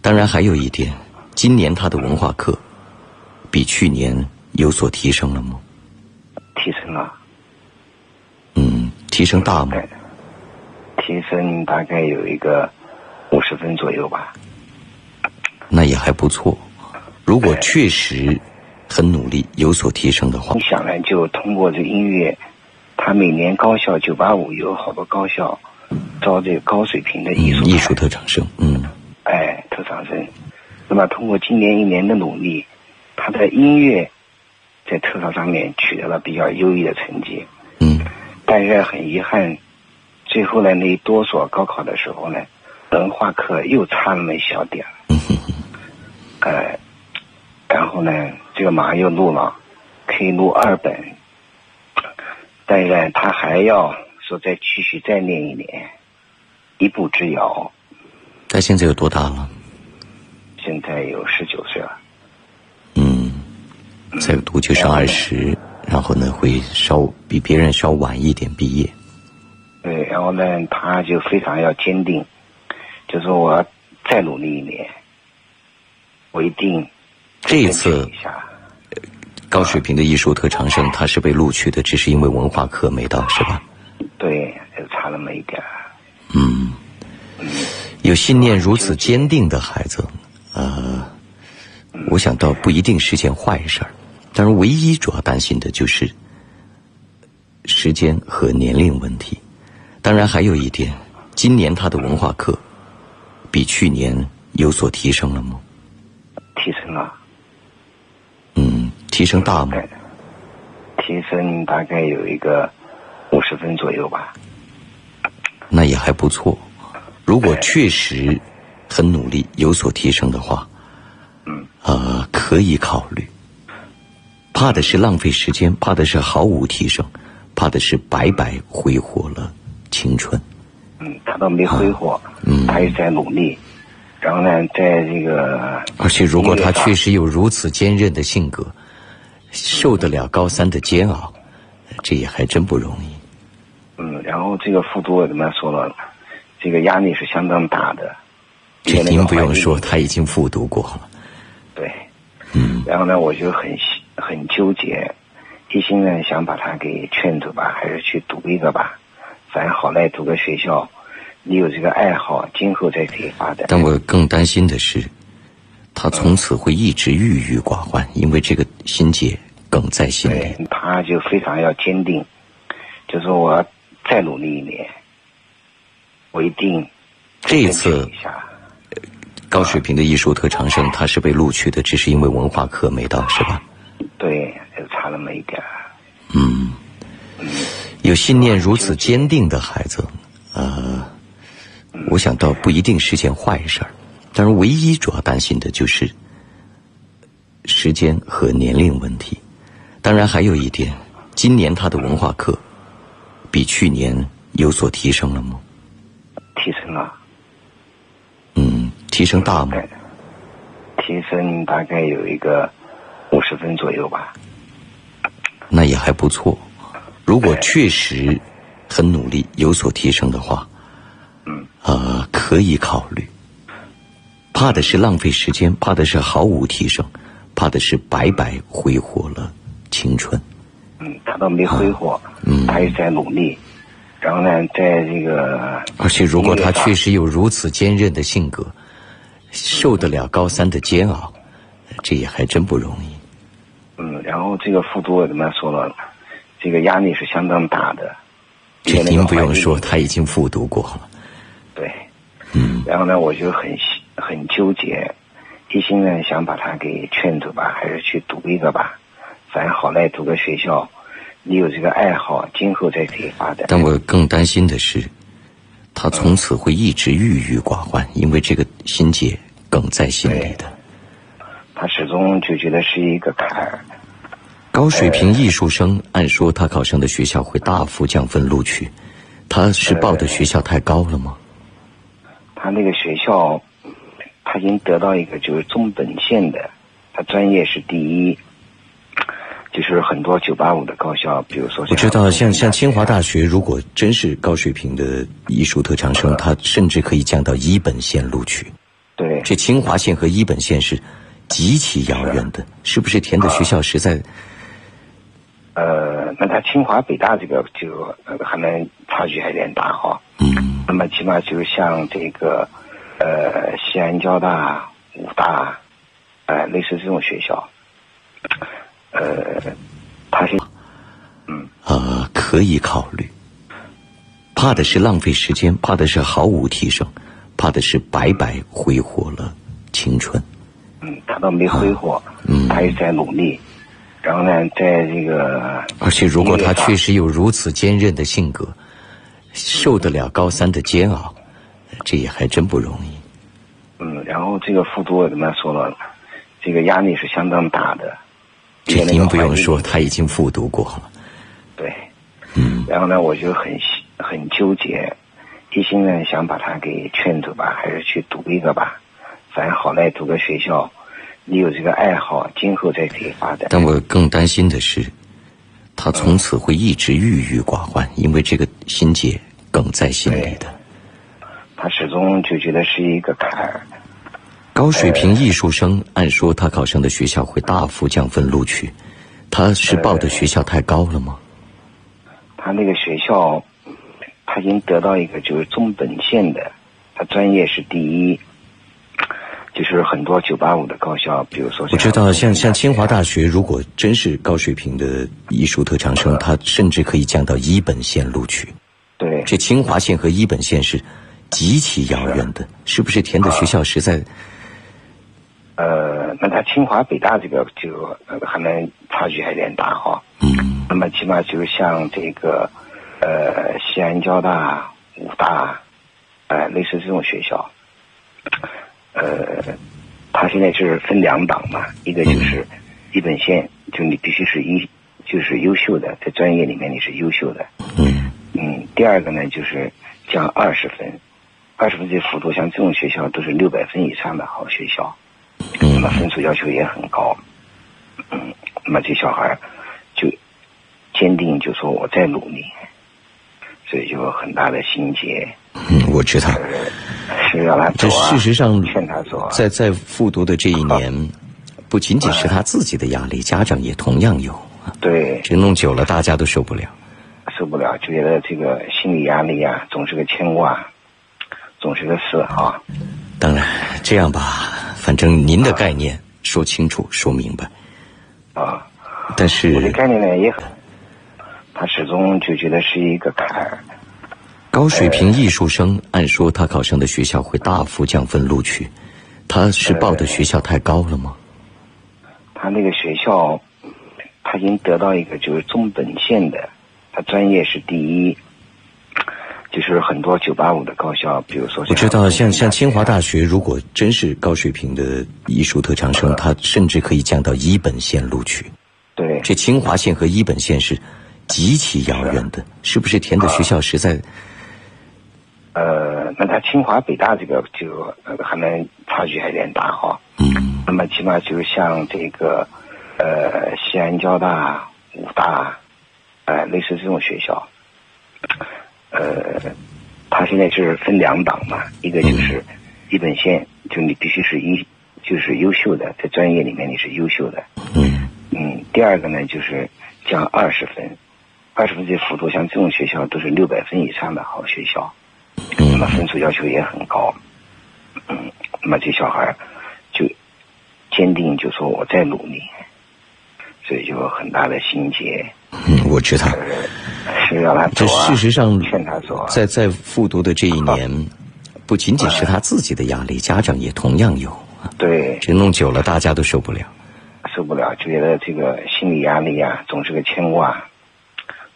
当然还有一点，今年他的文化课比去年有所提升了吗？提升了，嗯，提升大吗？提升大概有一个五十分左右吧。那也还不错。如果确实很努力，有所提升的话你，想呢，就通过这音乐，他每年高校九八五有好多高校招这个高水平的艺术嗯，艺术特长生，嗯哎特长生。那么通过今年一年的努力，他在音乐在特长上面取得了比较优异的成绩。嗯但是很遗憾，最后呢那一多所高考的时候呢，文化课又差那么一小点儿。嗯哼哼，呃，然后呢，这个马上又录了，可以录二本，但是呢，他还要说再继续再念一年，一步之遥。他现在有多大了？现在有十九岁了，嗯，再读就上二十，然后呢会稍比别人稍晚一点毕业。对，然后呢，他就非常要坚定，就说我要再努力一年，我一定这一次。高水平的艺术特长生，他是被录取的，只是因为文化课没到，是吧？对，就差那么一点儿。嗯，有信念如此坚定的孩子，呃，我想倒不一定是件坏事儿，但是唯一主要担心的就是时间和年龄问题。当然还有一点，今年他的文化课比去年有所提升了吗？提升了，嗯，提升大吗？提升大概有一个五十分左右吧。那也还不错。如果确实很努力，有所提升的话，嗯，呃，可以考虑。怕的是浪费时间，怕的是毫无提升，怕的是白白挥霍了青春。嗯，他倒没挥霍，嗯他也在努力。然后呢，在这个而且，如果他确实有如此坚韧的性格，受得了高三的煎熬，这也还真不容易。嗯，然后这个复读我怎么说了，这个压力是相当大的。这您不用说，他已经复读过了。对，嗯然后呢，我就很很纠结，一心呢想把他给劝走吧，还是去读一个吧，反正好赖读个学校，你有这个爱好，今后再可以发展。但我更担心的是，他从此会一直郁郁寡欢，因为这个心结梗在心里。对，他就非常要坚定，就说我要再努力一年，我一定这一次。高水平的艺术特长生，他是被录取的，只是因为文化课没到，是吧？对，就差那么一点儿。嗯，有信念如此坚定的孩子，呃，我想倒不一定是件坏事儿，但是唯一主要担心的就是时间和年龄问题。当然还有一点，今年他的文化课比去年有所提升了吗？提升了，嗯，提升大吗？提升大概有一个五十分左右吧。那也还不错。如果确实很努力，有所提升的话，嗯，呃，可以考虑。怕的是浪费时间，怕的是毫无提升，怕的是白白挥霍了青春。嗯，他倒没挥霍，嗯他也在努力。然后呢，在这个而且，如果他确实有如此坚韧的性格，受得了高三的煎熬，这也还真不容易。嗯，然后这个复读我怎么说了，这个压力是相当大的。这您不用说，他已经复读过了。对，嗯然后呢，我就很很纠结，一心呢想把他给劝走吧，还是去读一个吧，反正好赖读个学校，你有这个爱好，今后再可以发展。但我更担心的是，他从此会一直郁郁寡欢，因为这个心结梗在心里的。他始终就觉得是一个坎儿。高水平艺术生，按说他考上的学校会大幅降分录取，他是报的学校太高了吗？他那个学校，他已经得到一个就是中本线的，他专业是第一，就是很多九八五的高校，比如说我知道，像像清华大学，如果真是高水平的艺术特长生，他甚至可以降到一本线录取。对，这清华线和一本线是极其遥远的，是不是填的学校实在？呃，那他清华北大这个就还能差距还有点大哈。嗯。那么起码就像这个，呃，西安交大、武大，呃，类似这种学校，呃，他是，嗯。呃，可以考虑。怕的是浪费时间，怕的是毫无提升，怕的是白白挥霍了青春。嗯，他倒没挥霍，嗯，他也在努力。然后呢，在这个，而且如果他确实有如此坚韧的性格，受得了高三的煎熬，这也还真不容易。嗯，然后这个复读我跟他说了，这个压力是相当大的。这您不用说，他已经复读过了。对，嗯。然后呢，我就很很纠结，一心呢想把他给劝走吧，还是去读一个吧，反正好赖读个学校。你有这个爱好，今后才可以发展。但我更担心的是，他从此会一直郁郁寡欢，因为这个心结梗在心里的。他始终就觉得是一个坎儿。高水平艺术生，按说他考上的学校会大幅降分录取，他是报的学校太高了吗？他那个学校，他已经得到一个就是中本线的，他专业是第一。就是很多九八五的高校，比如说我知道，像像清华大学，如果真是高水平的艺术特长生，他甚至可以降到一本线录取。对，这清华线和一本线是极其遥远的，是不是填的学校实在？呃，那他清华北大这个就还能差距还有点大哈。嗯。那么起码就像这个，呃，西安交大、武大，呃，类似这种学校。呃，他现在是分两档嘛，一个就是一本线，就你必须是一就是优秀的，在专业里面你是优秀的。嗯。嗯，第二个呢就是降二十分，二十分这幅度，像这种学校都是六百分以上的好学校，那么分数要求也很高。嗯，那么这小孩就坚定就说我在努力，所以就有很大的心结。嗯，我知道。是让他这事实上，劝他走。在在复读的这一年，不仅仅是他自己的压力，家长也同样有。对。这弄久了，大家都受不了。受不了，就觉得这个心理压力啊，总是个牵挂，总是个事啊。当然，这样吧，反正您的概念说清楚、说明白。啊。但是。我的概念呢也很，他始终就觉得是一个坎儿。高水平艺术生，按说他考上的学校会大幅降分录取，他是报的学校太高了吗？他那个学校，他已经得到一个就是中本线的，他专业是第一，就是很多九八五的高校，比如说我知道，像像清华大学，如果真是高水平的艺术特长生，他甚至可以降到一本线录取。对，这清华线和一本线是极其遥远的，是不是填的学校实在？呃，那他清华北大这个就可能差距还有点大哈。嗯。那么起码就像这个，呃，西安交大、武大，呃，类似这种学校，呃，他现在是分两档嘛，一个就是一本线，就你必须是一就是优秀的，在专业里面你是优秀的。嗯。嗯，第二个呢就是降二十分，二十分这幅度，像这种学校都是六百分以上的好学校。那么分数要求也很高，嗯，那么这小孩就坚定就说我在努力，所以就有很大的心结。嗯，我知道。是让他这事实上，劝他走。在在复读的这一年，不仅仅是他自己的压力，家长也同样有。对。这弄久了，大家都受不了。受不了，就觉得这个心理压力啊，总是个牵挂，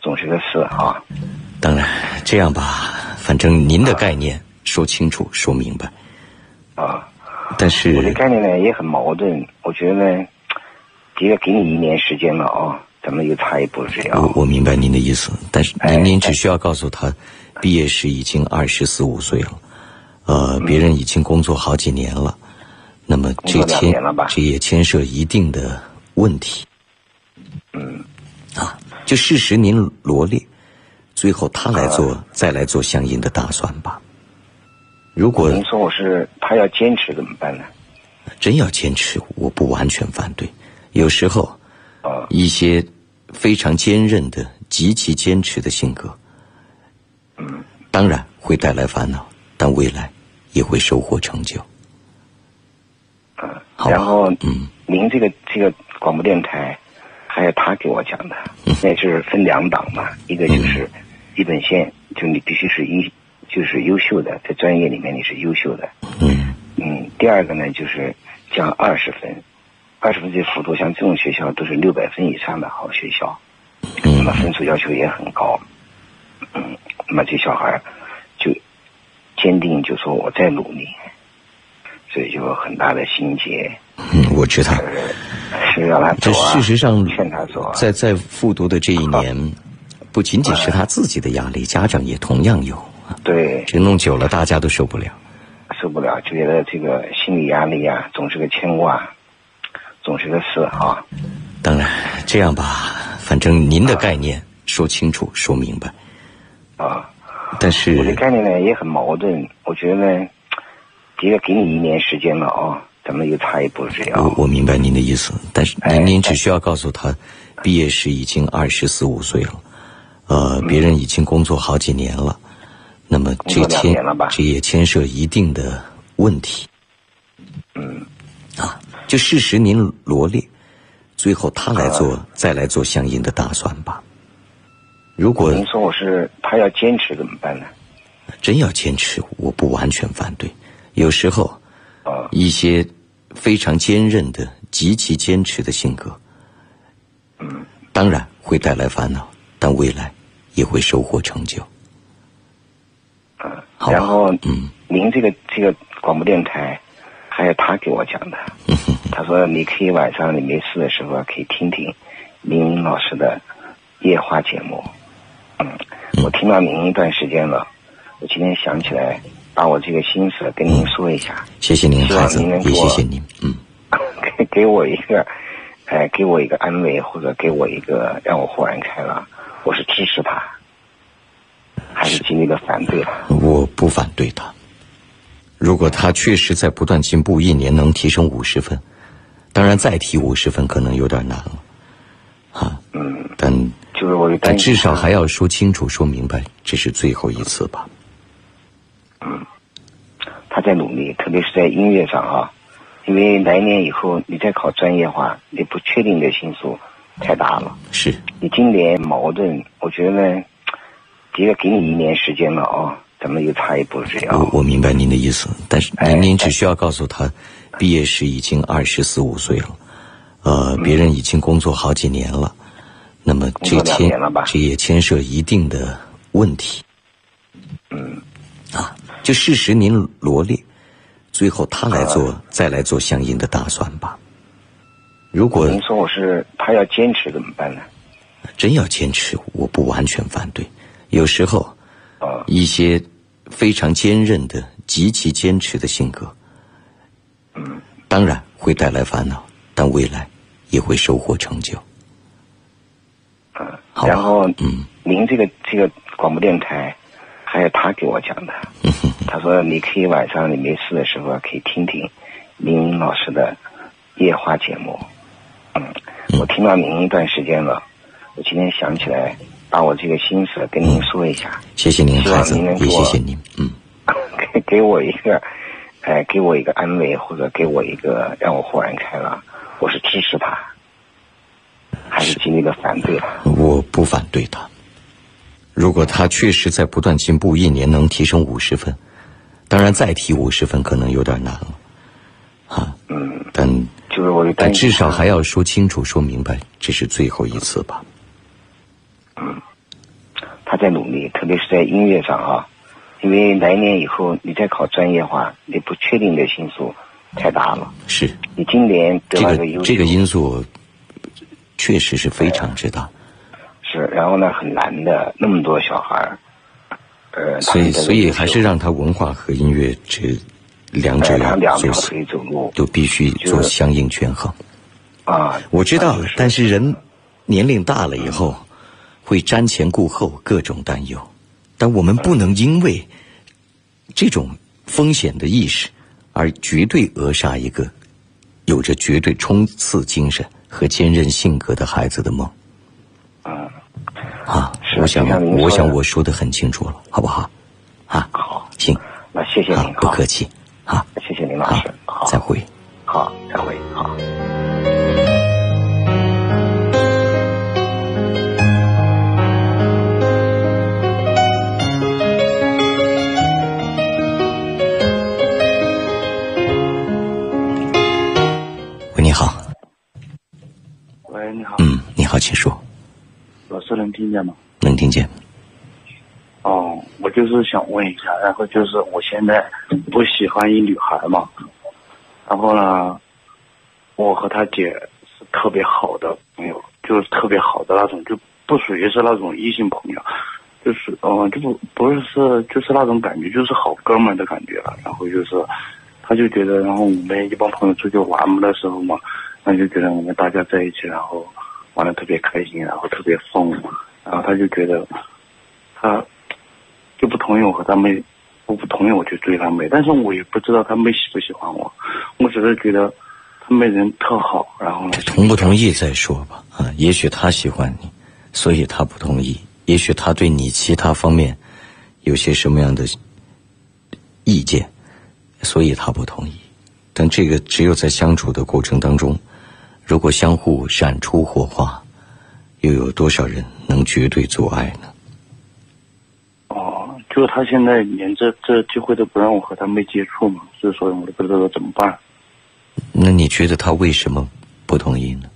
总是个事啊。当然，这样吧。反正您的概念说清楚、说明白。啊，但是我的概念呢也很矛盾。我觉得呢，第一个给你一年时间了啊，咱们又差一步这样。我我明白您的意思，但是哎您您只需要告诉他，毕业时已经二十四五岁了，呃，别人已经工作好几年了，那么这牵这也牵涉一定的问题。嗯，啊，就事实您罗列，最后他来做，啊再来做相应的打算吧。如果您说我是他要坚持怎么办呢？真要坚持，我不完全反对。有时候，啊，一些非常坚韧的、极其坚持的性格，嗯，当然会带来烦恼，但未来也会收获成就。嗯，好然后嗯，您这个这个广播电台，还有他给我讲的，嗯那就是分两档嘛，一个就是基本线，就你必须是一就是优秀的，在专业里面你是优秀的，嗯。嗯，第二个呢就是降二十分，二十分这幅度，像这种学校都是六百分以上的好学校，那么嗯分数要求也很高，嗯，那么这小孩儿就坚定就说我在努力，所以就有很大的心结，嗯，我知道。是让他这走啊，事实上劝他走啊，在在复读的这一年，不仅仅是他自己的压力，家长也同样有。对，这弄久了，大家都受不了。受不了，就觉得这个心理压力啊，总是个牵挂，总是个事啊。当然，这样吧，反正您的概念说清楚、说明白。啊，但是我的，概念呢也很矛盾。我觉得呢，第一个给你一年时间了啊，咱们又差一步这样。我我明白您的意思，但是哎您您只需要告诉他，毕业时已经二十四五岁了，呃，别人已经工作好几年了，那么这牵这也牵涉一定的问题嗯，啊。就事实您罗列，最后他来做，啊再来做相应的打算吧。如果您说我是他要坚持怎么办呢？真要坚持，我不完全反对。有时候，啊，一些非常坚韧的、极其坚持的性格，嗯，当然会带来烦恼，但未来也会收获成就。嗯，好然后嗯您这个这个广播电台，还有他给我讲的，他说你可以晚上你没事的时候可以听听林老师的夜话节目。嗯，我听到您一段时间了，我今天想起来，把我这个心思跟您说一下，谢谢您，孩子，也谢谢您。嗯，给给我一个，哎，给我一个安慰，或者给我一个让我豁然开朗。我是支持他，还是极力的反对他？我不反对他。如果他确实在不断进步，一年能提升五十分，当然再提五十分可能有点难了，啊，嗯，但就是我就但至少还要说清楚、说明白，这是最后一次吧。嗯他在努力，特别是在音乐上啊，因为来年以后你再考专业化，你不确定的因素太大了。是，你今年矛盾，我觉得呢，第一个给你一年时间了啊，咱们又差一步这样。我我明白您的意思，但是哎您您只需要告诉他，毕业时已经二十四五岁了，呃，嗯别人已经工作好几年了，那么这工作两牵年了吧这也牵涉一定的问题嗯，啊。就事实您罗列，最后他来做，啊再来做相应的打算吧。如果您说我是他要坚持怎么办呢？真要坚持，我不完全反对。有时候，啊，一些非常坚韧的、极其坚持的性格，嗯，当然会带来烦恼，但未来也会收获成就。嗯，好然后嗯您这个这个广播电台，还有他给我讲的，他说你可以晚上你没事的时候可以听听林老师的夜话节目。嗯，我听到您一段时间了，我今天想起来，把我这个心思跟您说一下，谢谢您，孩子，也谢谢您。嗯，给给我一个，哎，给我一个安慰，或者给我一个让我豁然开朗。我是支持他，还是极力的反对他？我不反对他。如果他确实在不断进步，一年能提升五十分，当然再提五十分可能有点难了，啊，嗯，但就是我就但至少还要说清楚、说明白，这是最后一次吧。嗯他在努力，特别是在音乐上啊，因为来年以后你再考专业化，你不确定的因素太大了。是你今年得这了个优秀，个这个因素确实是非常之大，是，然后呢很难的，那么多小孩儿，呃，所以所以还是让他文化和音乐这两者要做腿走路都必须做相应权衡。啊。我知道就是，但是人年龄大了以后，会瞻前顾后，各种担忧。但我们不能因为这种风险的意识，而绝对扼杀一个有着绝对冲刺精神和坚韧性格的孩子的梦。啊，啊，我想我想我说的很清楚了，好不好？啊，好，行，那谢谢好您，，不客气，啊，谢谢林老师，，好，再会。好，再会，好。喂，你好，喂，你好，嗯，你好，请说，老师能听见吗？能听见？哦，我就是想问一下，然后就是我现在不喜欢一女孩嘛，然后呢，我和她姐是特别好的朋友，就是特别好的那种，就不属于是那种异性朋友，就是嗯、呃就不不是是就是那种感觉，就是好哥们的感觉了。然后就是，他就觉得，然后我们一帮朋友出去玩的时候嘛，他就觉得我们大家在一起，然后玩的特别开心，然后特别疯，然后他就觉得他就不同意我和他妹，我不同意我去追他妹，但是我也不知道他妹喜不喜欢我，我只是觉得他妹人特好，然后呢，同不同意再说吧。啊，也许他喜欢你，所以他不同意；也许他对你其他方面有些什么样的意见，所以他不同意。但这个只有在相处的过程当中，如果相互闪出火花，又有多少人能绝对做爱呢？哦，就他现在连这这机会都不让我和他妹接触嘛，所以说我都不知道怎么办。那你觉得他为什么不同意呢？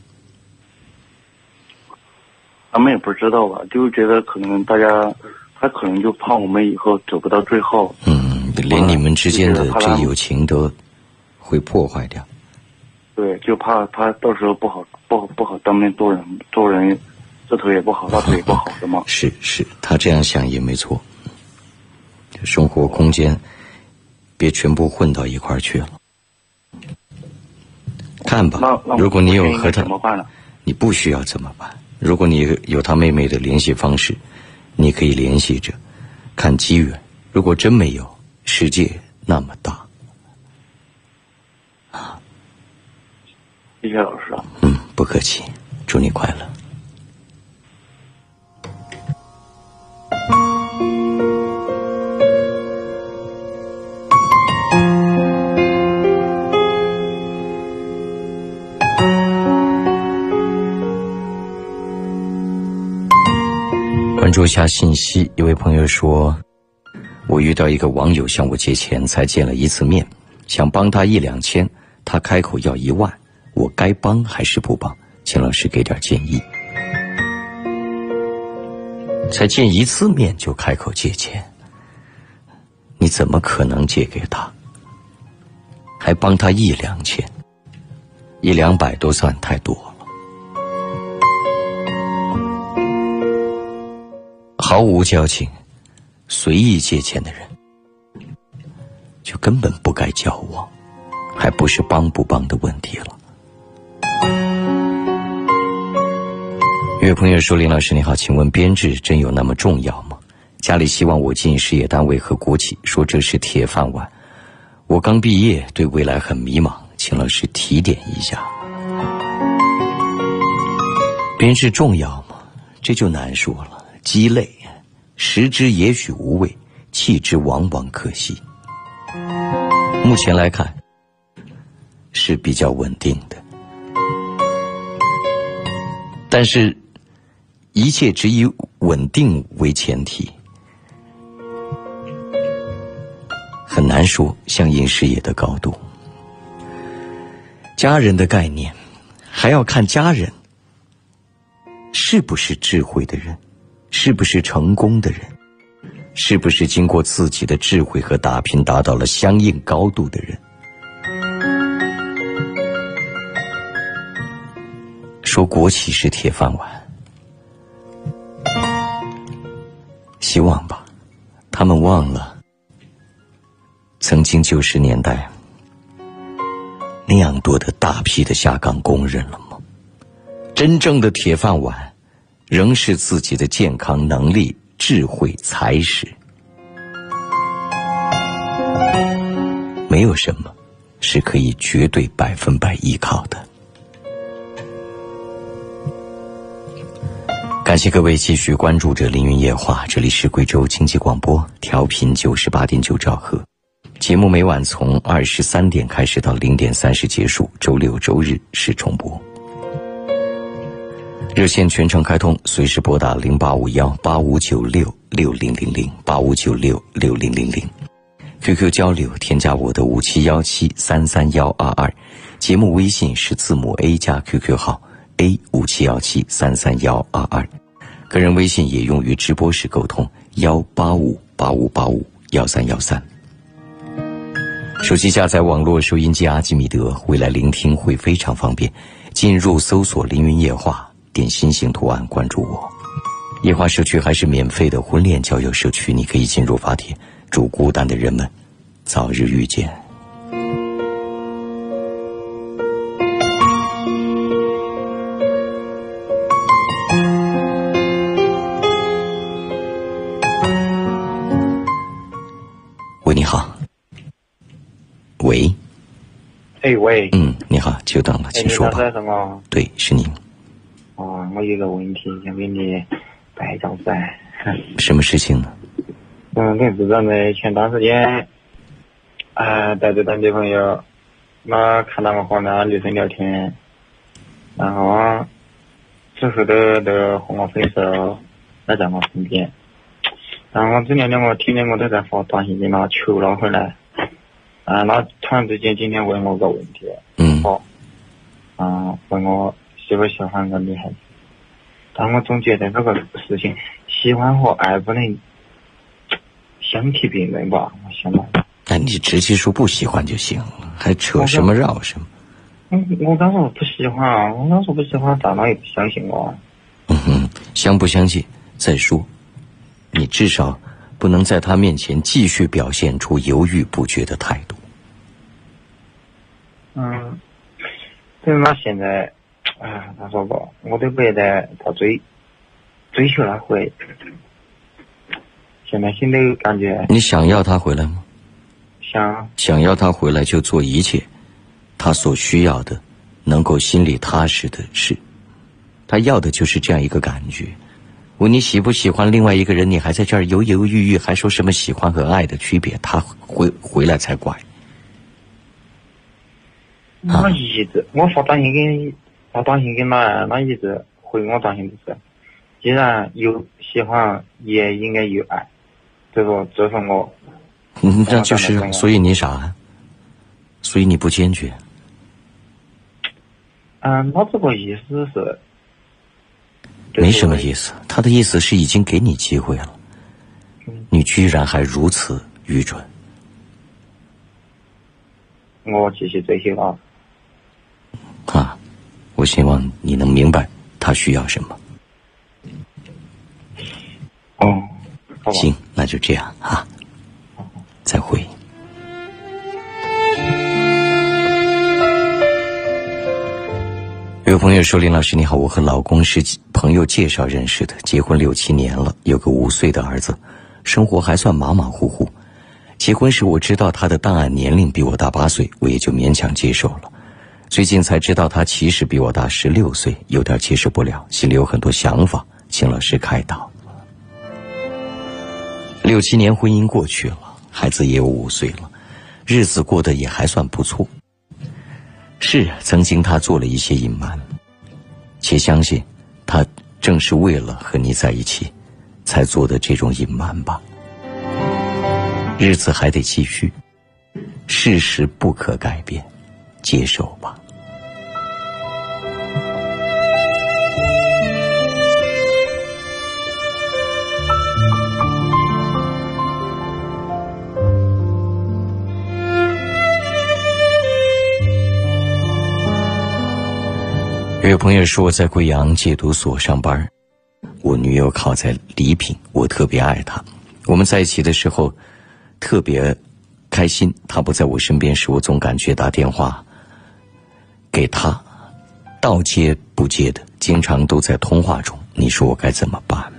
他们也不知道吧，就是觉得可能大家，他可能就怕我们以后走不到最后。嗯，连你们之间的这友情都会破坏掉。对，就怕他到时候不好不好不好当面做人，做人这头也不好，那头也不好 的嘛。是是，他这样想也没错。生活空间别全部混到一块儿去了。看吧如果你有和他？你不需要怎么办？如果你有他妹妹的联系方式，你可以联系着，看机缘。如果真没有，世界那么大，啊谢谢老师啊。嗯，不客气，祝你快乐。关注一下信息，一位朋友说，我遇到一个网友向我借钱，才见了一次面，想帮他一两千，他开口要一万，我该帮还是不帮？请老师给点建议。才见一次面就开口借钱，你怎么可能借给他？还帮他一两千，一两百都算太多毫无交情、随意借钱的人，就根本不该交往，还不是帮不帮的问题了。有位朋友说：“林老师你好，请问编制真有那么重要吗？家里希望我进事业单位和国企，说这是铁饭碗。我刚毕业，对未来很迷茫，请老师提点一下。编制重要吗？这就难说了。鸡肋，食之也许无味，弃之往往可惜。目前来看，是比较稳定的。”但是，一切只以稳定为前提，很难说相应事业的高度。家人的概念，还要看家人是不是智慧的人，是不是成功的人，是不是经过自己的智慧和打拼达到了相应高度的人？说国企是铁饭碗，希望吧，他们忘了曾经九十年代那样多的大批的下岗工人了吗？真正的铁饭碗，仍是自己的健康、能力、智慧、才识。没有什么是可以绝对百分百依靠的。感谢各位继续关注着《凌云夜话》，这里是贵州经济广播，调频九十八点九兆赫。节目每晚从二十三点开始到零点三十结束，周六周日是重播。热线全程开通，随时拨打零八五幺八五九六六零零零八五九六六零零零。QQ 交流，添加我的五七幺七三三幺二二。节目微信是字母 A 加 QQ 号 A 五七幺七三三幺二二。个人微信也用于直播时沟通，幺八五八五八五幺三幺三。手机下载网络收音机阿基米德，未来聆听会非常方便。进入搜索“凌云夜话”，点心形图案关注我。夜话社区还是免费的婚恋交友社区，你可以进入发帖。祝孤单的人们早日遇见。喂，你好。喂，哎喂，嗯，你好，久等了，请说吧。哎，对，是您。哦，我有个问题想给你拜张噻。什么事情呢？嗯，你知道没？前段时间，啊，带着他女朋友，我看到我和那女生聊天，然后之后都都和我分手，不在我身边。然后这两天我天天我都在发短信给他求了回来。啊，那突然之间今天问我个问题，嗯，好，啊，问我喜不喜欢个女孩子，但我总觉得这个事情，喜欢和爱不能相提并论吧，我想嘛。那你直接说不喜欢就行了，还扯什么绕什么？嗯，我刚说不喜欢啊，我刚说不喜欢，大脑也不相信我。嗯哼，相不相信再说，你至少。不能在他面前继续表现出犹豫不决的态度。嗯，对那现在，哎，他说过，我都不得他追追求他回。现在心里感觉。你想要他回来吗？想。想要他回来，就做一切他所需要的，能够心里踏实的事。他要的就是这样一个感觉。问你喜不喜欢另外一个人，你还在这儿犹犹豫豫，还说什么喜欢和爱的区别？他回回来才怪。我一直我发短信给发短信给他，他一直回我短信就是，既然有喜欢，也应该有爱，这个这是我。嗯，那就是，所以你傻，所以你不坚决。嗯，他这个意思是。没什么意思，他的意思是已经给你机会了，你居然还如此愚蠢。我继续追求啊！啊，我希望你能明白他需要什么。哦，行，那就这样啊，再会。有朋友说：“林老师你好，我和老公是朋友介绍认识的，结婚六七年了，有个五岁的儿子，生活还算马马虎虎。结婚时我知道他的档案年龄比我大八岁，我也就勉强接受了。最近才知道他其实比我大十六岁，有点接受不了，心里有很多想法，请老师开导。六七年婚姻过去了，孩子也有五岁了，日子过得也还算不错。”是，曾经他做了一些隐瞒，且相信，他正是为了和你在一起，才做的这种隐瞒吧。日子还得继续，事实不可改变，接受吧。有朋友说我在贵阳戒毒所上班，我女友考在礼品，我特别爱她。我们在一起的时候特别开心，她不在我身边时，我总感觉打电话给她，道接不接的，经常都在通话中。你说我该怎么办？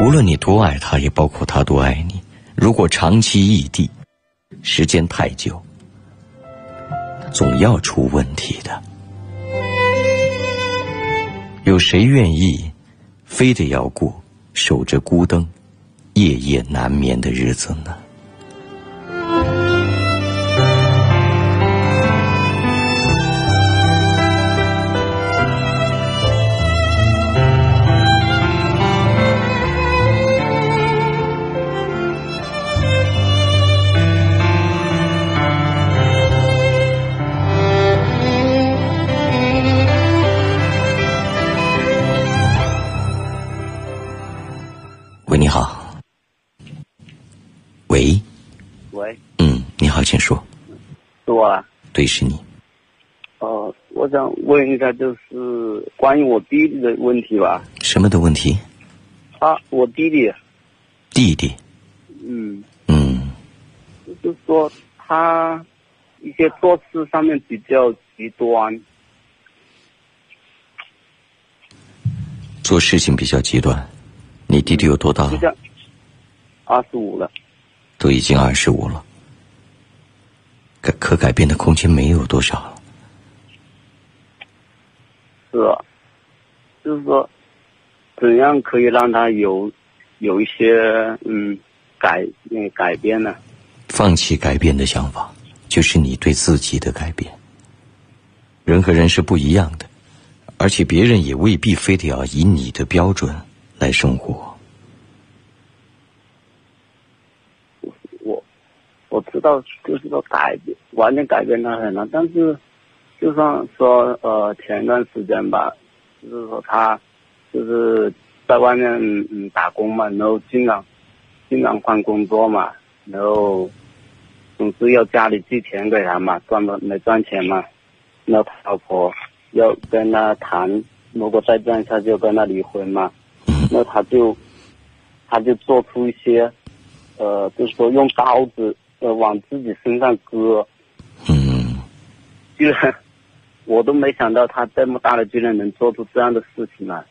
无论你多爱她，也包括她多爱你，如果长期异地，时间太久。总要出问题的。有谁愿意非得要过守着孤灯、夜夜难眠的日子呢？喂，你好。喂，喂，嗯，你好，请说。是我啊。对，是你。呃，我想问一下，就是关于我弟弟的问题吧。什么的问题？啊，我弟弟，弟弟。嗯，嗯，就是说他一些做事上面比较极端，做事情比较极端。你弟弟有多大？就像二十五了。都已经二十五了，改可改变的空间没有多少了。是啊，就是说，怎样可以让他有有一些嗯改嗯改变呢？放弃改变的想法，就是你对自己的改变。人和人是不一样的，而且别人也未必非得要以你的标准来生活。我我知道，就是说改变完全改变他很难，但是就算说呃前一段时间吧，就是说他就是在外面嗯打工嘛，然后经常经常换工作嘛，然后总是要家里寄钱给他嘛，赚了没赚钱嘛，那他老婆要跟他谈，如果再这样下去就跟他离婚嘛，那他就他就做出一些呃，就是说用刀子呃往自己身上割，嗯，居然我都没想到他这么大的居然能做出这样的事情来。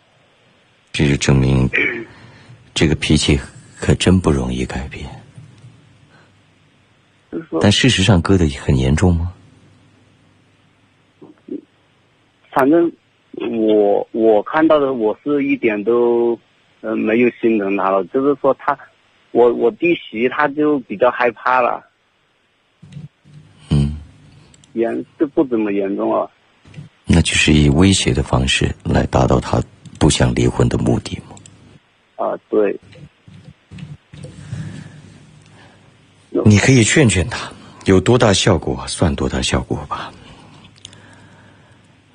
这就证明这个脾气可真不容易改变。就是说，但事实上割的很严重吗？反正我我看到的我是一点都呃没有心疼他了，就是说他我我弟媳他就比较害怕了，嗯，严就不怎么严重了。那就是以威胁的方式来达到他不想离婚的目的吗？啊，对，你可以劝劝他，有多大效果算多大效果吧。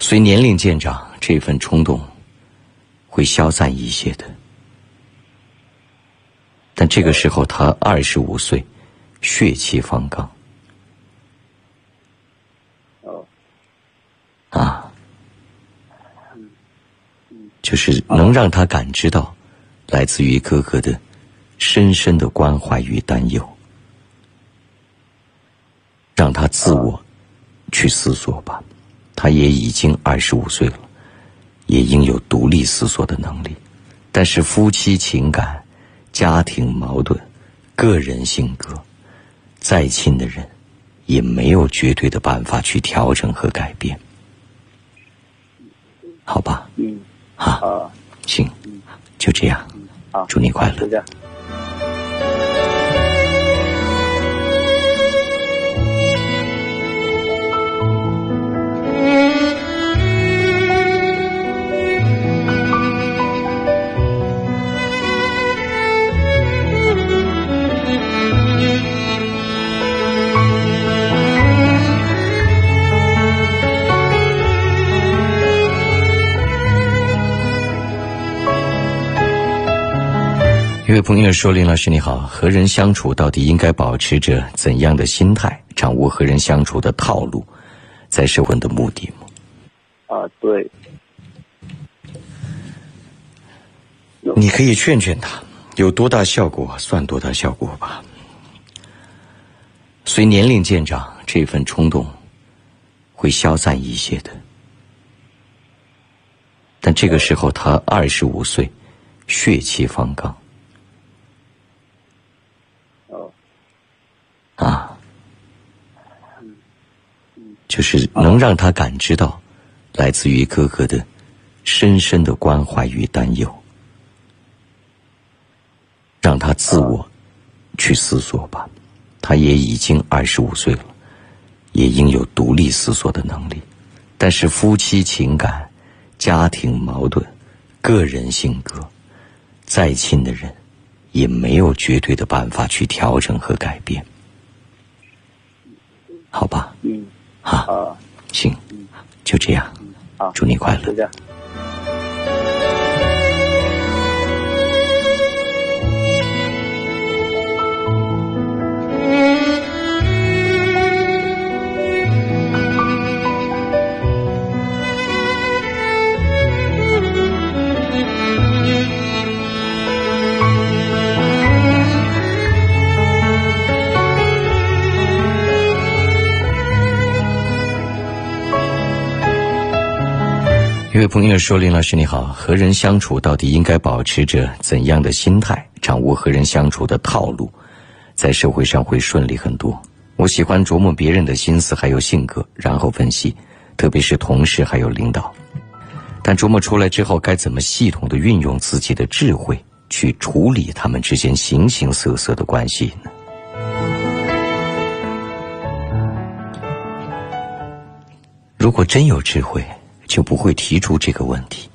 随年龄渐长，这份冲动会消散一些的。但这个时候他二十五岁，血气方刚。哦，啊，就是能让他感知到来自于哥哥的深深的关怀与担忧，让他自我去思索吧。他也已经二十五岁了，也应有独立思索的能力。但是夫妻情感、家庭矛盾、个人性格，再亲的人，也没有绝对的办法去调整和改变。好吧，嗯，啊，啊，行，就这样，好，祝你快乐一位朋友说：“林老师你好，和人相处到底应该保持着怎样的心态？掌握和人相处的套路，才是问的目的吗？”啊，对。你可以劝劝他，有多大效果算多大效果吧。随年龄渐长，这份冲动会消散一些的。但这个时候他二十五岁，血气方刚。啊。就是能让他感知到，来自于哥哥的深深的关怀与担忧。让他自我去思索吧，他也已经二十五岁了，也应有独立思索的能力。但是夫妻情感、家庭矛盾、个人性格，再亲的人，也没有绝对的办法去调整和改变，好吧？嗯。啊。行，就这样。好，祝你快乐。一位朋友说：“林老师你好，和人相处到底应该保持着怎样的心态？掌握和人相处的套路，在社会上会顺利很多。我喜欢琢磨别人的心思还有性格，然后分析，特别是同事还有领导。但琢磨出来之后，该怎么系统的运用自己的智慧去处理他们之间形形色色的关系呢？如果真有智慧。”就不会提出这个问题，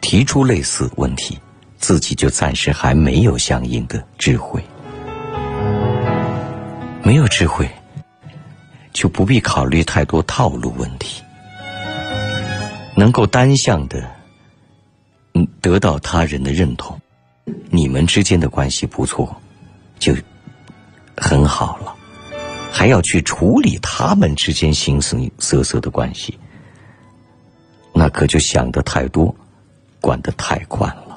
提出类似问题，自己就暂时还没有相应的智慧。没有智慧，就不必考虑太多套路问题。能够单向的，嗯，得到他人的认同，你们之间的关系不错，就很好了。还要去处理他们之间形形色色的关系。那可就想得太多，管得太宽了。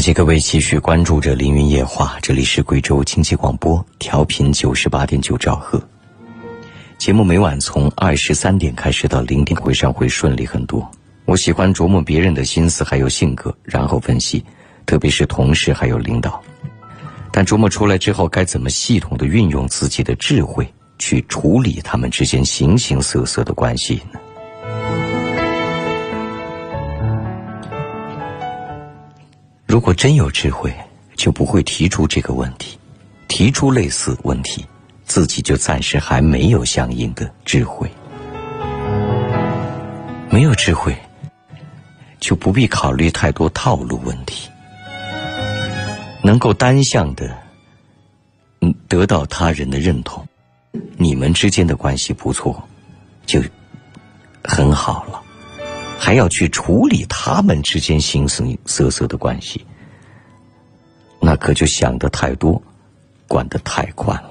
感谢各位继续关注着《凌云夜话》，这里是贵州经济广播，调频九十八点九兆赫。节目每晚从二十三点开始到零点，会上会顺利很多。我喜欢琢磨别人的心思还有性格，然后分析，特别是同事还有领导。但琢磨出来之后，该怎么系统的运用自己的智慧去处理他们之间形形色色的关系呢？如果真有智慧，就不会提出这个问题；提出类似问题，自己就暂时还没有相应的智慧。没有智慧，就不必考虑太多套路问题。能够单向的，嗯，得到他人的认同，你们之间的关系不错，就很好了。还要去处理他们之间形形色色的关系，那可就想的太多，管得太宽了。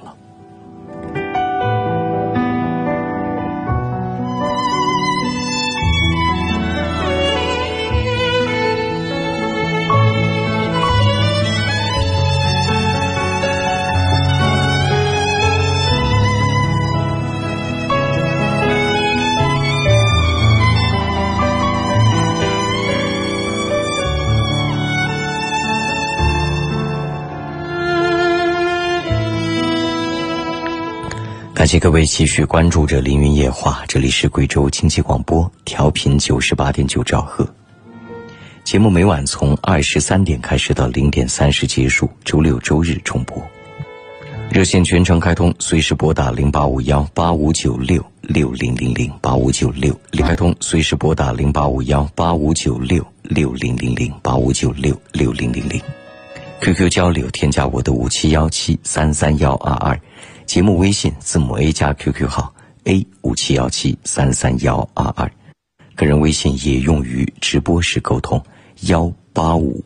感谢各位继续关注着《凌云夜话》，这里是贵州经济广播，调频九十八点九兆赫。节目每晚从二十三点开始到零点三十结束，周六周日重播。热线全程开通，随时拨打零八五幺八五九六六零零零八五九六。李开通随时拨打零八五幺八五九六六零零零八五九六六零零零。QQ 交流，添加我的五七幺七三三幺二二，节目微信字母 A 加 QQ 号 A 五七幺七三三幺二二，个人微信也用于直播时沟通幺八五